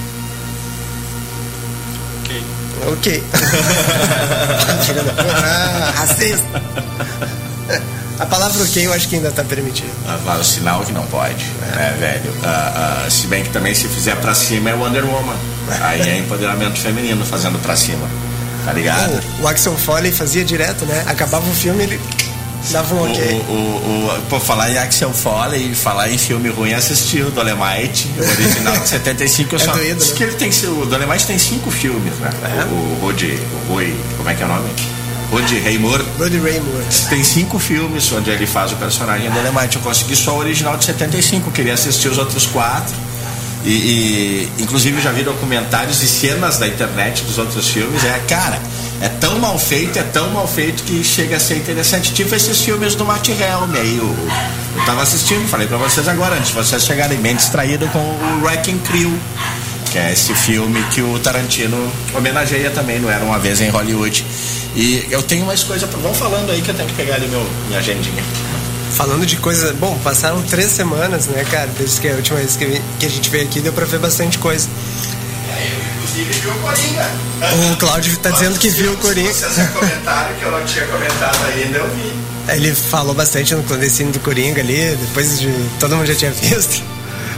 Ok. Ok. ah, racista. A palavra ok eu acho que ainda está permitido. Ah, o sinal que não pode, é. né, velho? Ah, ah, se bem que também se fizer pra cima é Wonder Woman. Aí é empoderamento feminino fazendo pra cima. Tá ligado? O, o Axel Foley fazia direto, né? Acabava o filme ele dava um ok. O, o, o, pô, falar em Axel Foley e falar em filme ruim, assisti o Dolemite, o original de 75. Eu é só, doído, né? que ele tem, o Dolemite tem cinco filmes, né? É. O, o Rudi, o Rui, como é que é o nome? Rudy Raymore. Rudy Raymore. Tem cinco filmes onde ele faz o personagem do Alemite. Eu consegui só o original de 75, queria assistir os outros quatro. E, e, inclusive já vi documentários e cenas da internet dos outros filmes. É, cara, é tão mal feito, é tão mal feito que chega a ser interessante. Tipo esses filmes do Matt Helm aí. Eu, eu tava assistindo, falei pra vocês agora, antes de vocês chegarem bem distraídos com o Wrecking Crew que é esse filme que o Tarantino homenageia também, não era uma vez em Hollywood. E eu tenho mais coisa para. Vamos falando aí que eu tenho que pegar ali meu, minha agendinha. Falando de coisa. Bom, passaram três semanas, né, cara? Desde que a última vez que, que a gente veio aqui deu pra ver bastante coisa. Viu o Coringa. O Cláudio tá dizendo que viu o Coringa. Esse comentário que eu não tinha comentado ainda, eu vi. Ele falou bastante no clandestino do Coringa ali, depois de. Todo mundo já tinha visto.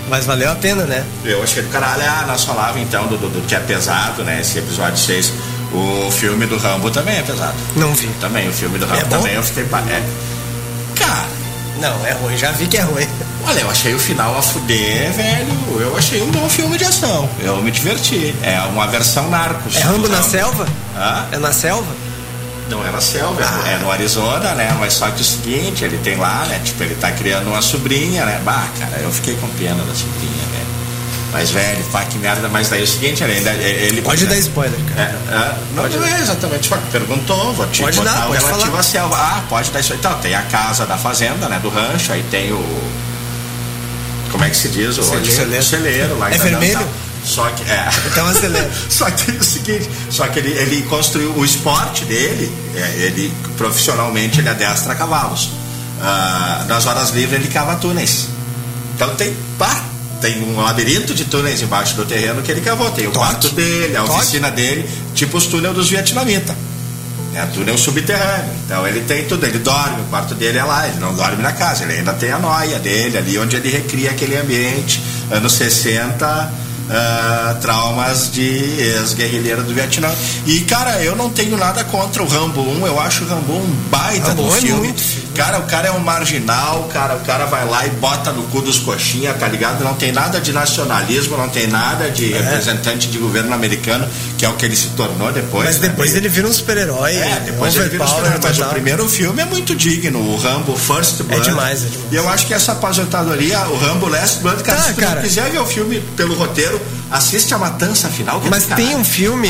Mas valeu a pena, né? Eu achei do caralho. Ah, nós falávamos então do, do, do que é pesado, né? Esse episódio 6. O filme do Rambo também é pesado. Não vi. Também, o filme do Rambo é também eu fiquei. É. Não, é ruim, já vi que é ruim. Olha, eu achei o final a fuder, velho. Eu achei um bom filme de ação. Eu me diverti. É uma versão narcos. É Rambo na selva? Hã? É na selva? Não é na selva, ah. é no Arizona, né? Mas só que o seguinte, ele tem lá, né? Tipo, ele tá criando uma sobrinha, né? Bah, cara, eu fiquei com pena da sobrinha, velho. Mas, velho, pá, que merda. Mas daí é o seguinte, ele ainda. Ele pode dar spoiler, cara. É, é, não, pode não é exatamente. Tipo, perguntou, vou te pode botar dar, o relativo falar. selva. Ah, pode dar isso aí. Então, tem a casa da fazenda, né? Do rancho, aí tem o. Como é que se diz? O celeiro. O celeiro lá É vermelho? Só que. É. Então acelera. só que é o seguinte, só que ele, ele construiu o esporte dele, é, ele profissionalmente ele adestra cavalos. Ah, nas horas livres ele cava túneis. Então tem. Pá, tem um labirinto de túneis embaixo do terreno que ele cavou. Tem o Toque. quarto dele, a Toque. oficina dele, tipo os túneis dos vietnamitas. É, túnel subterrâneo. Então ele tem tudo, ele dorme, o quarto dele é lá, ele não dorme na casa, ele ainda tem a noia dele, ali onde ele recria aquele ambiente, anos 60 uh, traumas de ex-guerrilheiro do Vietnã. E, cara, eu não tenho nada contra o Rambo 1, eu acho o Rambo um baita Rambo do é filme. Muito... Cara, o cara é um marginal, cara, o cara vai lá e bota no cu dos coxinha, tá ligado? Não tem nada de nacionalismo, não tem nada de é. representante de governo americano, que é o que ele se tornou depois. Mas né? depois ele vira um super-herói. É, depois ele vira um super-herói. Mas o primeiro filme é muito digno, o Rambo First Blood. É demais, é demais. E eu acho que essa aposentadoria, o Rambo Last Blood, cara, tá, se tu cara. quiser ver o filme pelo roteiro, assiste a Matança Final. Mas tem um filme,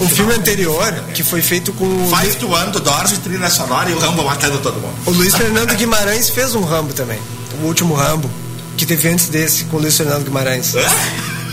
um filme anterior que foi feito com Five to One do Doors e trilha sonora e o Rambo matando todo mundo. O Luiz Fernando Guimarães fez um Rambo também, o último Rambo que teve antes desse com o Luiz Fernando Guimarães.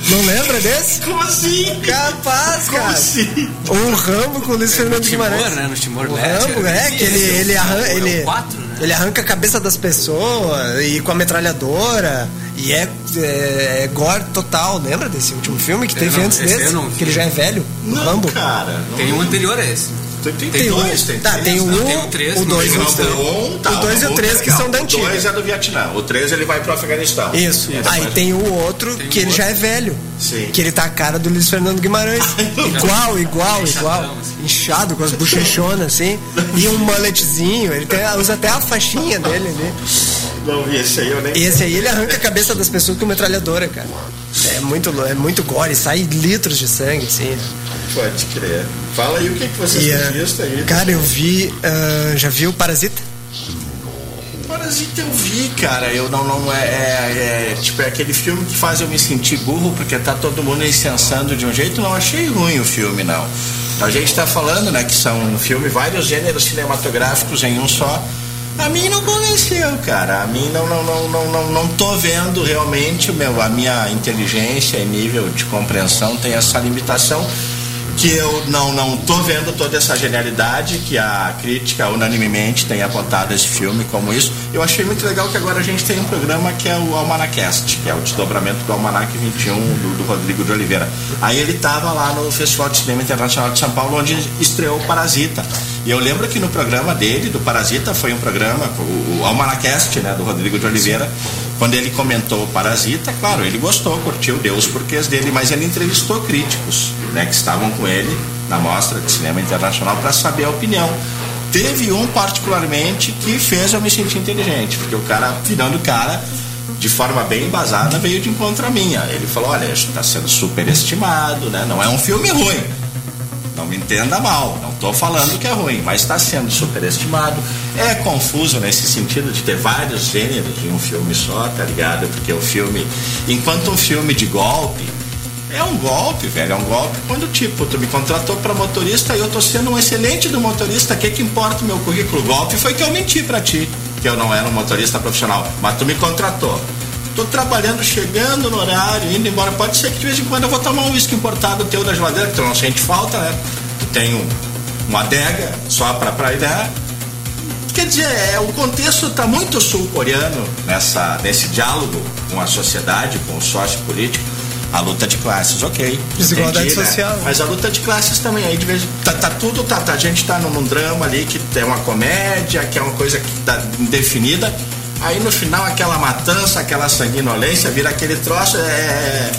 Não lembra desse? Como assim? Capaz, Como cara. assim? Um Rambo com o Luiz Fernando Timor, Guimarães. né? No Timor o Rambo, é, que ele, ele, arranca, ele, 4, né? ele arranca a cabeça das pessoas e com a metralhadora. E é, é, é gore total. Lembra desse último filme que teve não, antes desse? Não, que ele já é velho? O não, Rambo? Cara, não tem um anterior a esse. Tem, tem, tem dois, tem Tá, tem o 1, um, o 2 e o 3. Um, tá, o 2 e o 3 que são da antiga. O 2 é do Vietnã, o 3 ele vai pro Afeganistão. Isso. Aí tem o outro que ele já é velho. Sim. Que ele tá a cara do Luiz Fernando Guimarães. igual, igual, igual. Inchado, com as bochechonas assim. E um mulletzinho. Ele tem, usa até a faixinha dele ali. Não vi esse aí, eu nem. Esse aí ele arranca a cabeça das pessoas com metralhadora, cara. É muito, é muito gore, sai litros de sangue, assim. Pode crer. Fala aí o que, que você e, tem visto aí. Cara, eu vi. Uh, já viu Parasita? Parasita eu vi, cara. Eu não, não é, é, é, Tipo, é aquele filme que faz eu me sentir burro porque tá todo mundo incensando de um jeito. Não achei ruim o filme, não. A gente tá falando, né, que são um filme, vários gêneros cinematográficos em um só. A mim não convenceu, cara. A mim não, não, não, não, não, não tô vendo realmente meu, a minha inteligência e nível de compreensão tem essa limitação que eu não não tô vendo toda essa genialidade que a crítica unanimemente tem apontado esse filme como isso. Eu achei muito legal que agora a gente tem um programa que é o Almanacast, que é o desdobramento do Almanac 21 do, do Rodrigo de Oliveira. Aí ele tava lá no Festival de Cinema Internacional de São Paulo onde estreou Parasita. E eu lembro que no programa dele, do Parasita, foi um programa, o, o Almanacast, né, do Rodrigo de Oliveira, quando ele comentou o Parasita, claro, ele gostou, curtiu, deu os porquês dele, mas ele entrevistou críticos, né, que estavam com ele na mostra de cinema internacional para saber a opinião. Teve um particularmente que fez eu me sentir inteligente, porque o cara, virando o cara, de forma bem embasada, veio de encontro a minha. Ele falou: olha, está sendo superestimado, né? Não é um filme ruim. Não me entenda mal, não estou falando que é ruim, mas está sendo superestimado. É confuso nesse sentido de ter vários gêneros em um filme só, tá ligado? Porque o filme, enquanto um filme de golpe, é um golpe, velho, é um golpe. Quando, tipo, tu me contratou para motorista e eu tô sendo um excelente do motorista, o que que importa o meu currículo? Golpe foi que eu menti para ti, que eu não era um motorista profissional, mas tu me contratou. Tô trabalhando, chegando no horário, indo embora. Pode ser que de vez em quando eu vou tomar um uísque importado teu da geladeira, que tu não sente falta, né? Tu tem um, uma adega só pra, pra ideia. Quer dizer, é, o contexto está muito sul-coreano nessa, nesse diálogo com a sociedade, com o sócio político a luta de classes, ok. Desigualdade entendi, né? social. Né? Mas a luta de classes também, aí de vez tá, tá tudo, tá, tá, a gente tá num, num drama ali que é uma comédia, que é uma coisa que tá indefinida. Aí no final aquela matança, aquela sanguinolência, vira aquele troço, é.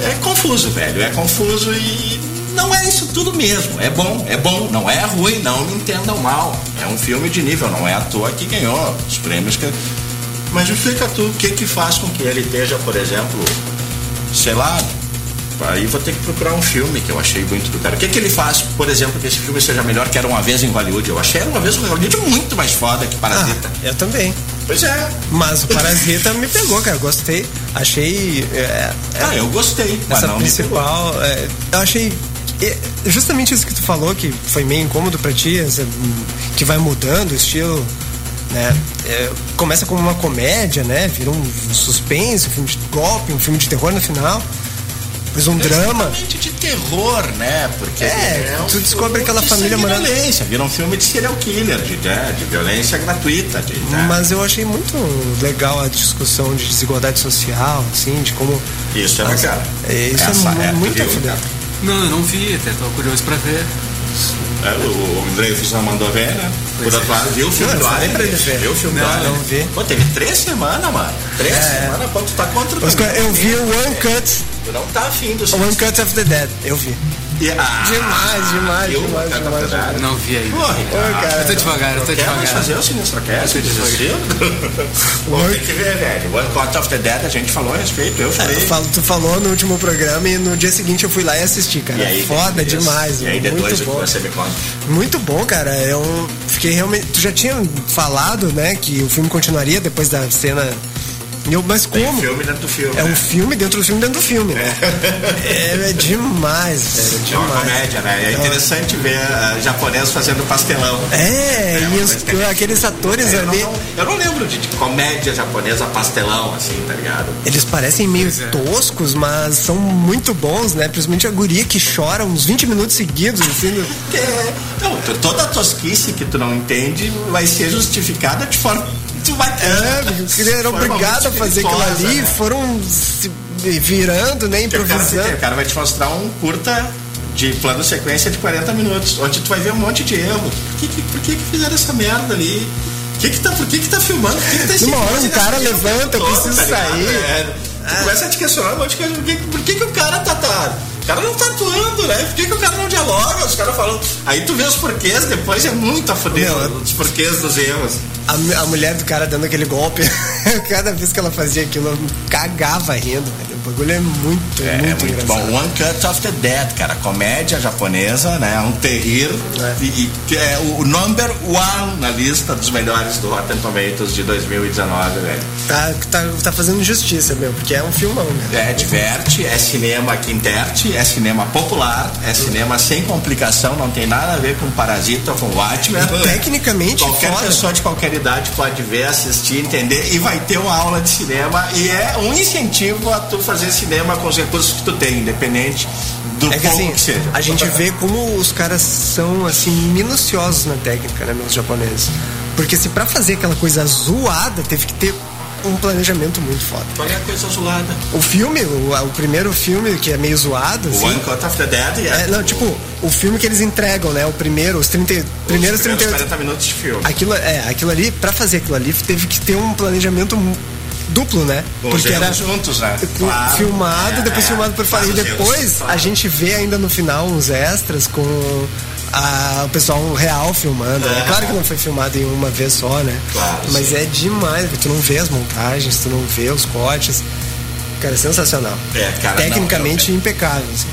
É confuso, velho. É confuso e não é isso tudo mesmo. É bom, é bom, não é ruim, não me entendam mal. É um filme de nível, não é à toa que ganhou os prêmios que. Mas explica tu o que que faz com que ele esteja, por exemplo, sei lá, aí vou ter que procurar um filme que eu achei muito do cara. O que, que ele faz, por exemplo, que esse filme seja melhor que Era Uma Vez em Hollywood? Eu achei Era Uma Vez em Hollywood muito mais foda que Parasita. Ah, eu também. Pois é. Mas o Parasita me pegou, cara. Gostei. Achei. É, é, ah, eu gostei. Essa principal. É, eu achei. É, justamente isso que tu falou, que foi meio incômodo pra ti, essa, que vai mudando o estilo. Né? É, começa como uma comédia, né? Vira um suspense, um filme de golpe, um filme de terror no final. Depois um é drama. de terror, né? Porque é, é um tu descobre aquela família morando. violência, vira um filme de serial killer, de, de, né, de violência gratuita. De, né? Mas eu achei muito legal a discussão de desigualdade social, assim, de como. Isso é bacana. É, isso Essa é, é muito afiliado. Não, eu não vi, até tô curioso pra ver. É, o André Fusão mandou ver, né? Por outro lado, viu o filme do Alien? Viu o filme do Alien? Não vi. Pô, teve três semanas, mano. Três é. semanas, pô, tu tá contra o Eu vi o One Cut. Tu não tá afim do One Cut of the Dead, eu vi. Ah, demais, demais, demais, demais, demais. Não vi aí. Porra, cara, eu tô devagar, eu tô devagar. fazer o Sinistrocast? Eu tô Tem que ver, velho. One Cut of the Dead, a gente falou a respeito, eu falei. É, tu falou no último programa e no dia seguinte eu fui lá e assisti, cara. E aí, Foda demais. E aí depois muito bom. você me conta. Muito bom, cara. Eu fiquei realmente... Tu já tinha falado, né, que o filme continuaria depois da cena eu, mas como? Tem filme dentro do filme. É um né? filme dentro do filme dentro do filme. Né? É, é demais, é, demais. É uma comédia, né? É interessante ver uh, japonês fazendo pastelão. É, é e os, aqueles atores é, ali. Eu não, eu não lembro de, de, comédia japonesa pastelão, assim, tá ligado? Eles parecem meio é. toscos, mas são muito bons, né? Principalmente a guria que chora uns 20 minutos seguidos, assim. No... É, não, toda a tosquice que tu não entende vai ser justificada de forma tu vai. É, eram obrigados a fazer aquilo ali, né? foram se virando, né? Improvisando. O cara, o cara vai te mostrar um curta de plano sequência de 40 minutos, onde tu vai ver um monte de erro. Por que, que, por que, que fizeram essa merda ali? Que que tá, por que, que tá filmando? Por que, que tá hora um cara levanta, eu preciso tá sair. É, tu começa a te questionar um monte de coisa. Por que, por que, que o cara tá, tá o cara não tá atuando, né? Por que, que o cara não dialoga? Os caras falam. Aí tu vê os porquês, depois é muito a foder os porquês dos erros. A, a, mulher do cara dando aquele golpe, cada vez que ela fazia aquilo, eu cagava rindo, velho. O bagulho é muito, É, muito, muito engraçado. bom. One Cut of the Dead, cara. Comédia japonesa, né? Um terrir. É. E, e é o number one na lista dos melhores do Rotten Tomatoes de 2019, velho. Tá, tá, tá fazendo justiça, meu, porque é um filmão, né? É, diverte, é cinema que interte, é cinema popular, é cinema sem complicação, não tem nada a ver com Parasita ou com Watchmen. Tecnicamente Qualquer foda. pessoa de qualquer idade pode ver, assistir, entender e vai ter uma aula de cinema e é um incentivo a tu fazer cinema com os recursos que tu tem, independente do É que assim, que seja. a gente vê como os caras são assim minuciosos na técnica, né, meus japoneses. Porque se pra fazer aquela coisa zoada, teve que ter um planejamento muito foda. Qual é a coisa azulada? O filme, o, o primeiro filme que é meio zoado, O assim, One Cut the Dead é, não, tipo, o filme que eles entregam, né, o primeiro, os 30, primeiros os primeiros 38 40 minutos de filme. Aquilo, é, aquilo ali, pra fazer aquilo ali, teve que ter um planejamento duplo, né? Os Porque era juntos, né? Claro. filmado, É, depois é. filmado por fora. Faz E depois claro. a gente vê ainda no final uns extras com a- o pessoal real filmando. né? É. Claro que não foi filmado em uma vez só, né? Claro, Mas sim. é demais, tu não vê as montagens, tu não vê os cortes. Cara, é sensacional. É, cara, Tecnicamente não, impecável. assim.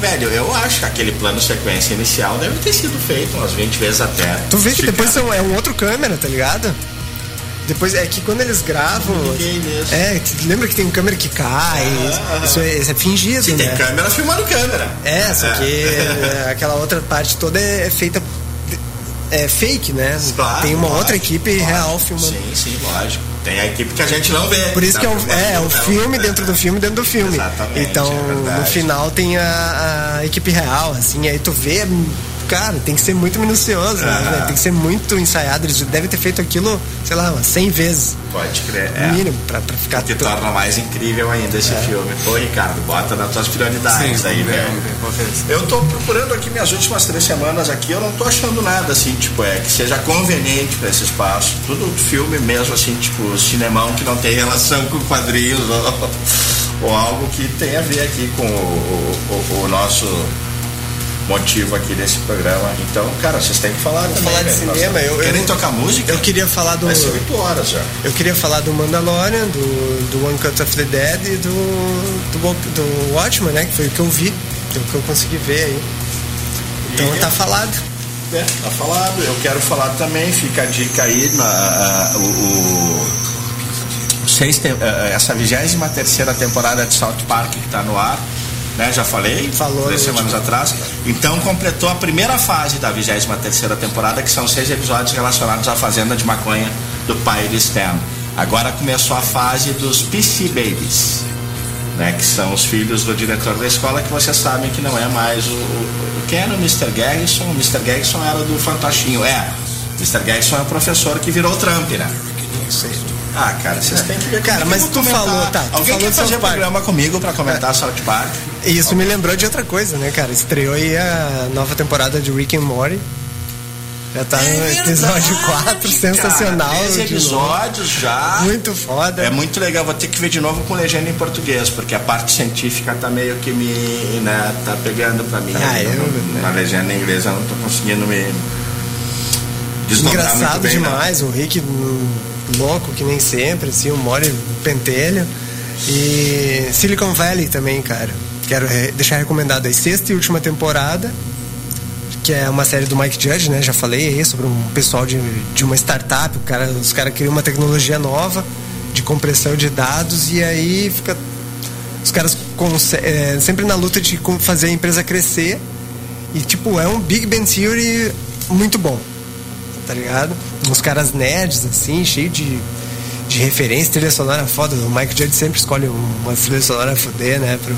Velho, eu acho que aquele plano sequência inicial deve ter sido feito umas 20 vezes até. Tu vê que depois são, é um outro câmera, tá ligado? Depois é que quando eles gravam. É, lembra que tem câmera que cai? Ah, isso, é, isso é fingido, Se tem né? câmera, filmando câmera. É, só que é, aquela outra parte toda é feita. É fake, né? Claro, tem uma lógico, outra equipe lógico. real filmando. Sim, sim, lógico. Tem a equipe que a gente não vê. Por isso Tá que é um, filmando, é, um não. filme dentro do filme dentro do filme. Exatamente, então, é no final tem a, a equipe real, assim, aí tu vê, cara, tem que ser muito minucioso, né, Ah. Tem que ser muito ensaiado. Eles devem ter feito aquilo, sei lá, umas 100 vezes, Pode crer. É. mínimo, pra, pra ficar. O que to- torna mais incrível ainda esse filme. Pô, Ricardo, bota nas tuas prioridades aí, vamos ver, velho. é esse? Eu tô procurando aqui minhas últimas três semanas aqui, eu não tô achando nada assim, tipo, é, que seja conveniente pra esse espaço. Tudo filme mesmo, assim, tipo, cinemão que não tem relação com quadrinhos ou, ou algo que tenha a ver aqui com o, o- o nosso motivo aqui desse programa. Então, cara, vocês têm que falar também. falar de né? Nós cinema, eu- eu- Querem tocar música? Eu queria falar do. Vai ser 8 horas já. Eu queria falar do Mandalorian, do, do One Cut of the Dead e do, do, do Watchmen, né? Que foi o que eu vi, foi o que eu consegui ver aí. Então E- tá falado. É, tá falado. Eu quero falar também, fica a dica aí na a- o, o seis te- eh, essa 23 terceira temporada de South Park que tá no ar. Né, já falei, Falou três semanas atrás. Então completou a primeira fase da 23 terceira temporada, que são seis episódios relacionados à fazenda de maconha do pai de Stan. Agora começou a fase dos PC Babies, né, que são os filhos do diretor da escola, que vocês sabem que não é mais o. o quem era o Mr. Garrison? O Mr. Garrison era do Fantochinho. É, o Mr. Garrison é o professor que virou o Trump, né? Ah, cara, vocês têm que ver Cara, mas tu comentar. falou, tá, tu Alguém falou quer fazer South Park. programa comigo pra comentar South Park? E isso me lembrou de outra coisa, né, cara? Estreou aí a nova temporada de Rick and Morty. Já tá no É episódio verdade, 4, sensacional. Três episódios já. Muito foda. É muito legal, vou ter que ver de novo com legenda em português, porque a parte científica tá meio que me. Né, tá pegando pra mim. Ah, eu- não- Na legenda em inglês eu não tô conseguindo me. Desdobrar Engraçado bem, não. demais, o Rick hum, louco que nem sempre, assim, o Mori pentelho. E Silicon Valley também, cara. Quero deixar recomendado aí, sexta e última temporada, que é uma série do Mike Judge, né? Já falei aí sobre um pessoal de, de uma startup, o cara, os caras criam uma tecnologia nova de compressão de dados e aí fica os caras é, sempre na luta de fazer a empresa crescer e tipo é um Big Bang Theory muito bom tá ligado uns caras nerds assim cheio de de referência trilha sonora foda o Mike Judge sempre escolhe uma trilha sonora a fuder né pro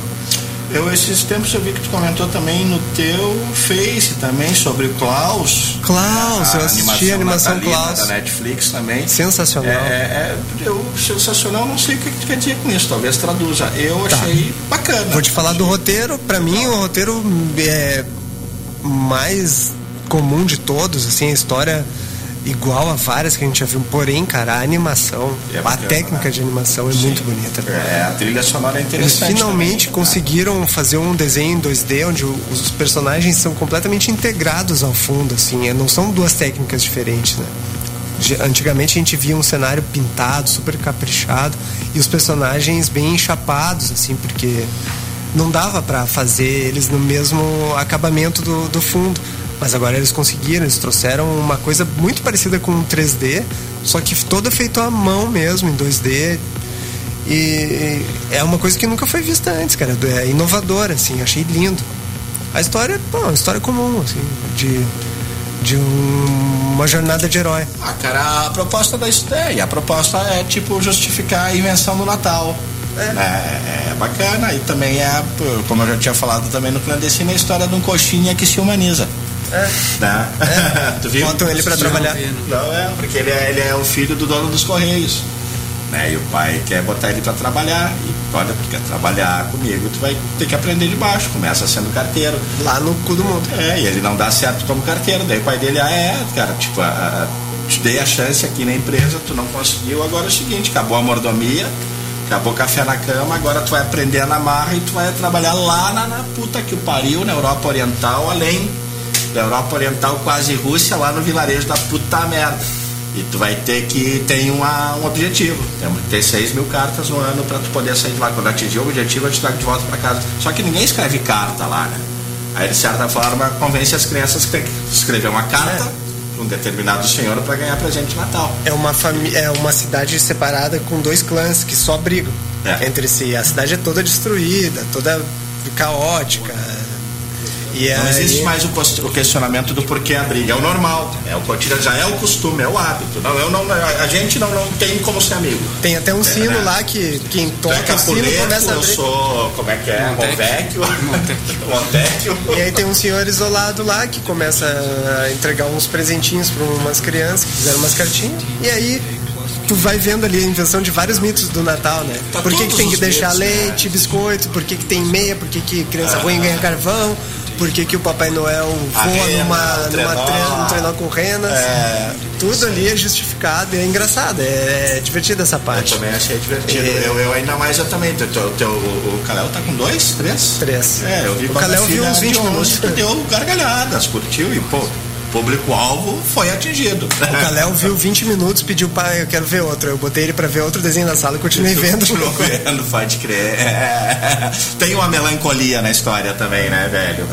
Eu, esses tempos, eu vi que tu comentou também no teu Face também sobre o Klaus. Klaus, eu assisti a animação Klaus. da Netflix também. sensacional É, é, eu, sensacional, não sei o que tu quer dizer com isso, talvez traduza. Eu Tá. achei bacana. Vou te falar do roteiro. Pra mim, o roteiro é mais comum de todos, assim, a história igual a várias que a gente já viu. Porém, cara, a animação, É a bacana, técnica né? de animação é muito bonita. É, a trilha sonora é Eles interessante. finalmente também. conseguiram fazer um desenho em 2D onde os personagens são completamente integrados ao fundo, assim, é, não são duas técnicas diferentes, né? Antigamente a gente via um cenário pintado, super caprichado e os personagens bem enchapados, assim, porque não dava para fazer eles no mesmo acabamento do, do fundo. Mas agora eles conseguiram, eles trouxeram uma coisa muito parecida com 3D, só que toda feito à mão mesmo, em 2D. E é uma coisa que nunca foi vista antes, cara. É inovadora, assim, achei lindo. A história, pô, uma história comum, assim, de, de um, uma jornada de herói. Ah, cara, a proposta da ideia, é, a proposta é tipo justificar a invenção do Natal. É. é. É, bacana e também é, como eu já tinha falado também no clandestino, é a história de um coxinha que se humaniza. É. Né? É. tu viu? Botam ele para trabalhar. Não, é, porque ele é, ele é o filho do dono dos Correios. Né? E o pai quer botar ele para trabalhar. E olha, tu quer trabalhar comigo, tu vai ter que aprender de baixo. Começa sendo carteiro. Lá no cu do mundo. É, e ele não dá certo como carteiro. Daí o pai dele, ah, é, cara, tipo, a, a, te dei a chance aqui na empresa, tu não conseguiu, agora é o seguinte, acabou a mordomia, acabou o café na cama, agora tu vai aprender na marra e tu vai trabalhar lá na, na puta que o pariu, na Europa Oriental, além da Europa Oriental, quase Rússia, lá no vilarejo da puta merda. E tu vai ter que ter uma, um objetivo. Temos que ter 6 mil cartas no ano para tu poder sair de lá. Quando atingir o objetivo, eu te trago de volta para casa. Só que ninguém escreve carta lá, né? Aí, de certa forma, convence as crianças que tem que escrever uma carta é. um determinado senhor para ganhar presente de Natal. É uma, é uma cidade separada com dois clãs que só brigam é. entre si. A cidade é toda destruída, toda caótica e não aí... existe mais o, o, questionamento do porquê a briga. É o normal, é o cotidiano, já é o costume, é o hábito. Não, eu não, a gente não, não tem como ser amigo. Tem até um é, sino né? lá que quem toca o sino começa a Eu sou, como é que é? Montecchio. Montecchio. E aí tem um senhor isolado lá que começa a entregar uns presentinhos para umas crianças que fizeram umas cartinhas. E aí tu vai vendo ali a invenção de vários mitos do Natal, né? Tá por que, que tem que deixar mitos, leite, né? biscoito, por que, que tem meia, por que, que criança ah. ruim ganha carvão, por que, que o Papai Noel voa rena, numa, numa trenó, trenó com renas. É, tudo sim. ali é justificado e é engraçado, é, é divertido essa parte. Eu também achei divertido. É, eu, eu ainda mais eu também. O, teu, o, o Kalel tá com dois? Três? Três. É, eu vi o Kalel viu uns 20 minutos. Deu gargalhadas, curtiu e, pô, público-alvo foi atingido. O Kalel viu 20 minutos, pediu pai, eu quero ver outro. Eu botei ele para ver outro desenho na sala e continuei vendo. Continuou vendo, pode crer. É. Tem uma melancolia na história também, né, velho?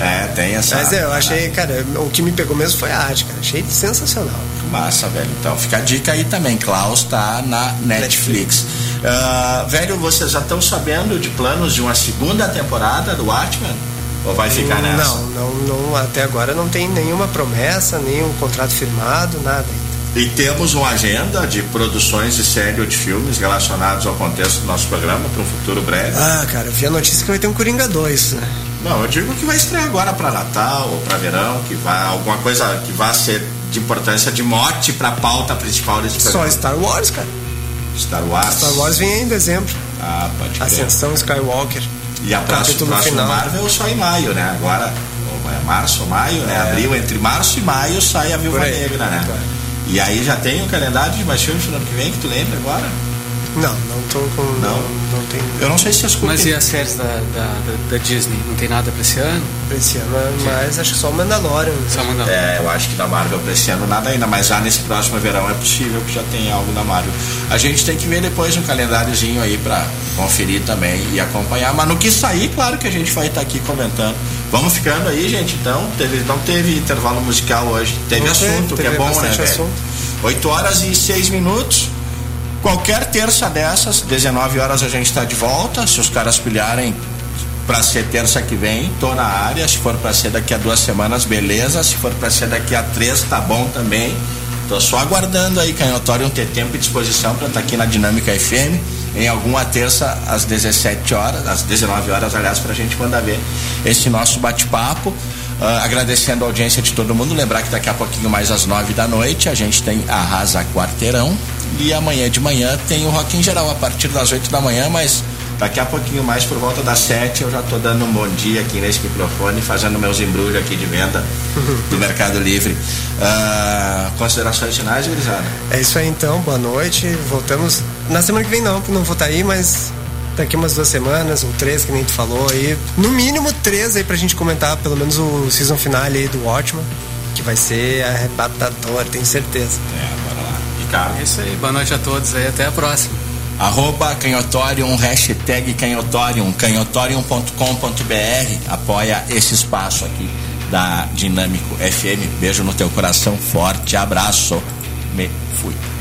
É, tem essa. Mas é, eu achei, cara, o que me pegou mesmo foi a arte, cara. Achei sensacional. Massa, velho. Então fica a dica aí também. Klaus tá na Netflix. Netflix. Uh, velho, vocês já estão sabendo de planos de uma segunda temporada do Watchmen? Ou vai ficar nessa? Não, não, não, até agora não tem nenhuma promessa, nenhum contrato firmado, nada ainda. E temos uma agenda de produções de série ou de filmes relacionados ao contexto do nosso programa para um futuro breve? Ah, cara, eu vi a notícia que vai ter um Coringa 2, né? Não, eu digo que vai estrear agora para Natal ou para verão, que vai alguma coisa que vai ser de importância de mote para a pauta principal desse programa. Só Star Wars, cara. Star Wars. Star Wars vem em dezembro. Ah, pode crer. Ascensão Skywalker. E a próxima, próxima Marvel só em maio, né? Agora, é março ou maio, né? É. Abril, entre março e maio sai a Viúva Negra, né? E aí já tem um calendário de mais filmes no ano que vem que tu lembra agora? Não, não tô com. Não, não tem. Eu não sei se as Mas e as séries da, da, da, Disney? Não tem nada pra esse ano? Pra esse ano, mas acho que só o Mandalorian. Né? Só o Mandalorian. É, eu acho que da Marvel pra esse ano nada ainda, mas já nesse próximo verão é possível que já tenha algo da Marvel. A gente tem que ver depois um calendáriozinho aí pra conferir também e acompanhar. Mas no que sair, claro que a gente vai estar tá aqui comentando. Vamos ficando aí, gente, então. Teve, não teve intervalo musical hoje. Teve não assunto, teve, que é bom, né? Assunto. 8 horas e 6 minutos. Qualquer terça dessas, 19 horas a gente está de volta. Se os caras pilharem para ser terça que vem, tô na área. Se for para ser daqui a duas semanas, beleza. Se for para ser daqui a três, tá bom também. Tô só aguardando aí, Canhotório, ter tempo e disposição para estar tá aqui na Dinâmica FM em alguma terça às 17 horas, às 19 horas, aliás, para a gente mandar ver esse nosso bate-papo. Uh, agradecendo a audiência de todo mundo. Lembrar que daqui a pouquinho mais às 9 da noite a gente tem Arrasa Quarteirão. E amanhã de manhã tem o Rock em Geral a partir das 8 da manhã, mas daqui a pouquinho mais por volta das 7 eu já estou dando um bom dia aqui nesse microfone, fazendo meus embrulhos aqui de venda do Mercado Livre. Uh, considerações finais, Grisada? É isso aí então, boa noite. Voltamos na semana que vem não, não vou estar tá aí, mas daqui umas duas semanas, ou três, que nem tu falou aí. No mínimo três aí pra gente comentar, pelo menos o season finale aí do Watchman, que vai ser arrebatador, tenho certeza. É, recado. É isso aí, boa noite a todos aí, até a próxima. Arroba Canhotorium, hashtag Canhotorium, canhotorium.com.br. Apoia esse espaço aqui da Dinâmico FM. Beijo no teu coração, forte abraço. Me fui.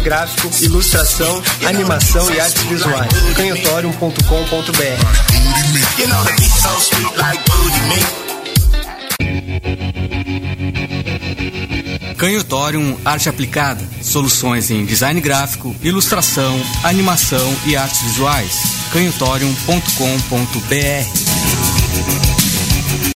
Design gráfico, ilustração, animação e artes visuais. canhotorium.com.br. Canhotorium Arte Aplicada. Soluções em design gráfico, ilustração, animação e artes visuais. canhotorium.com.br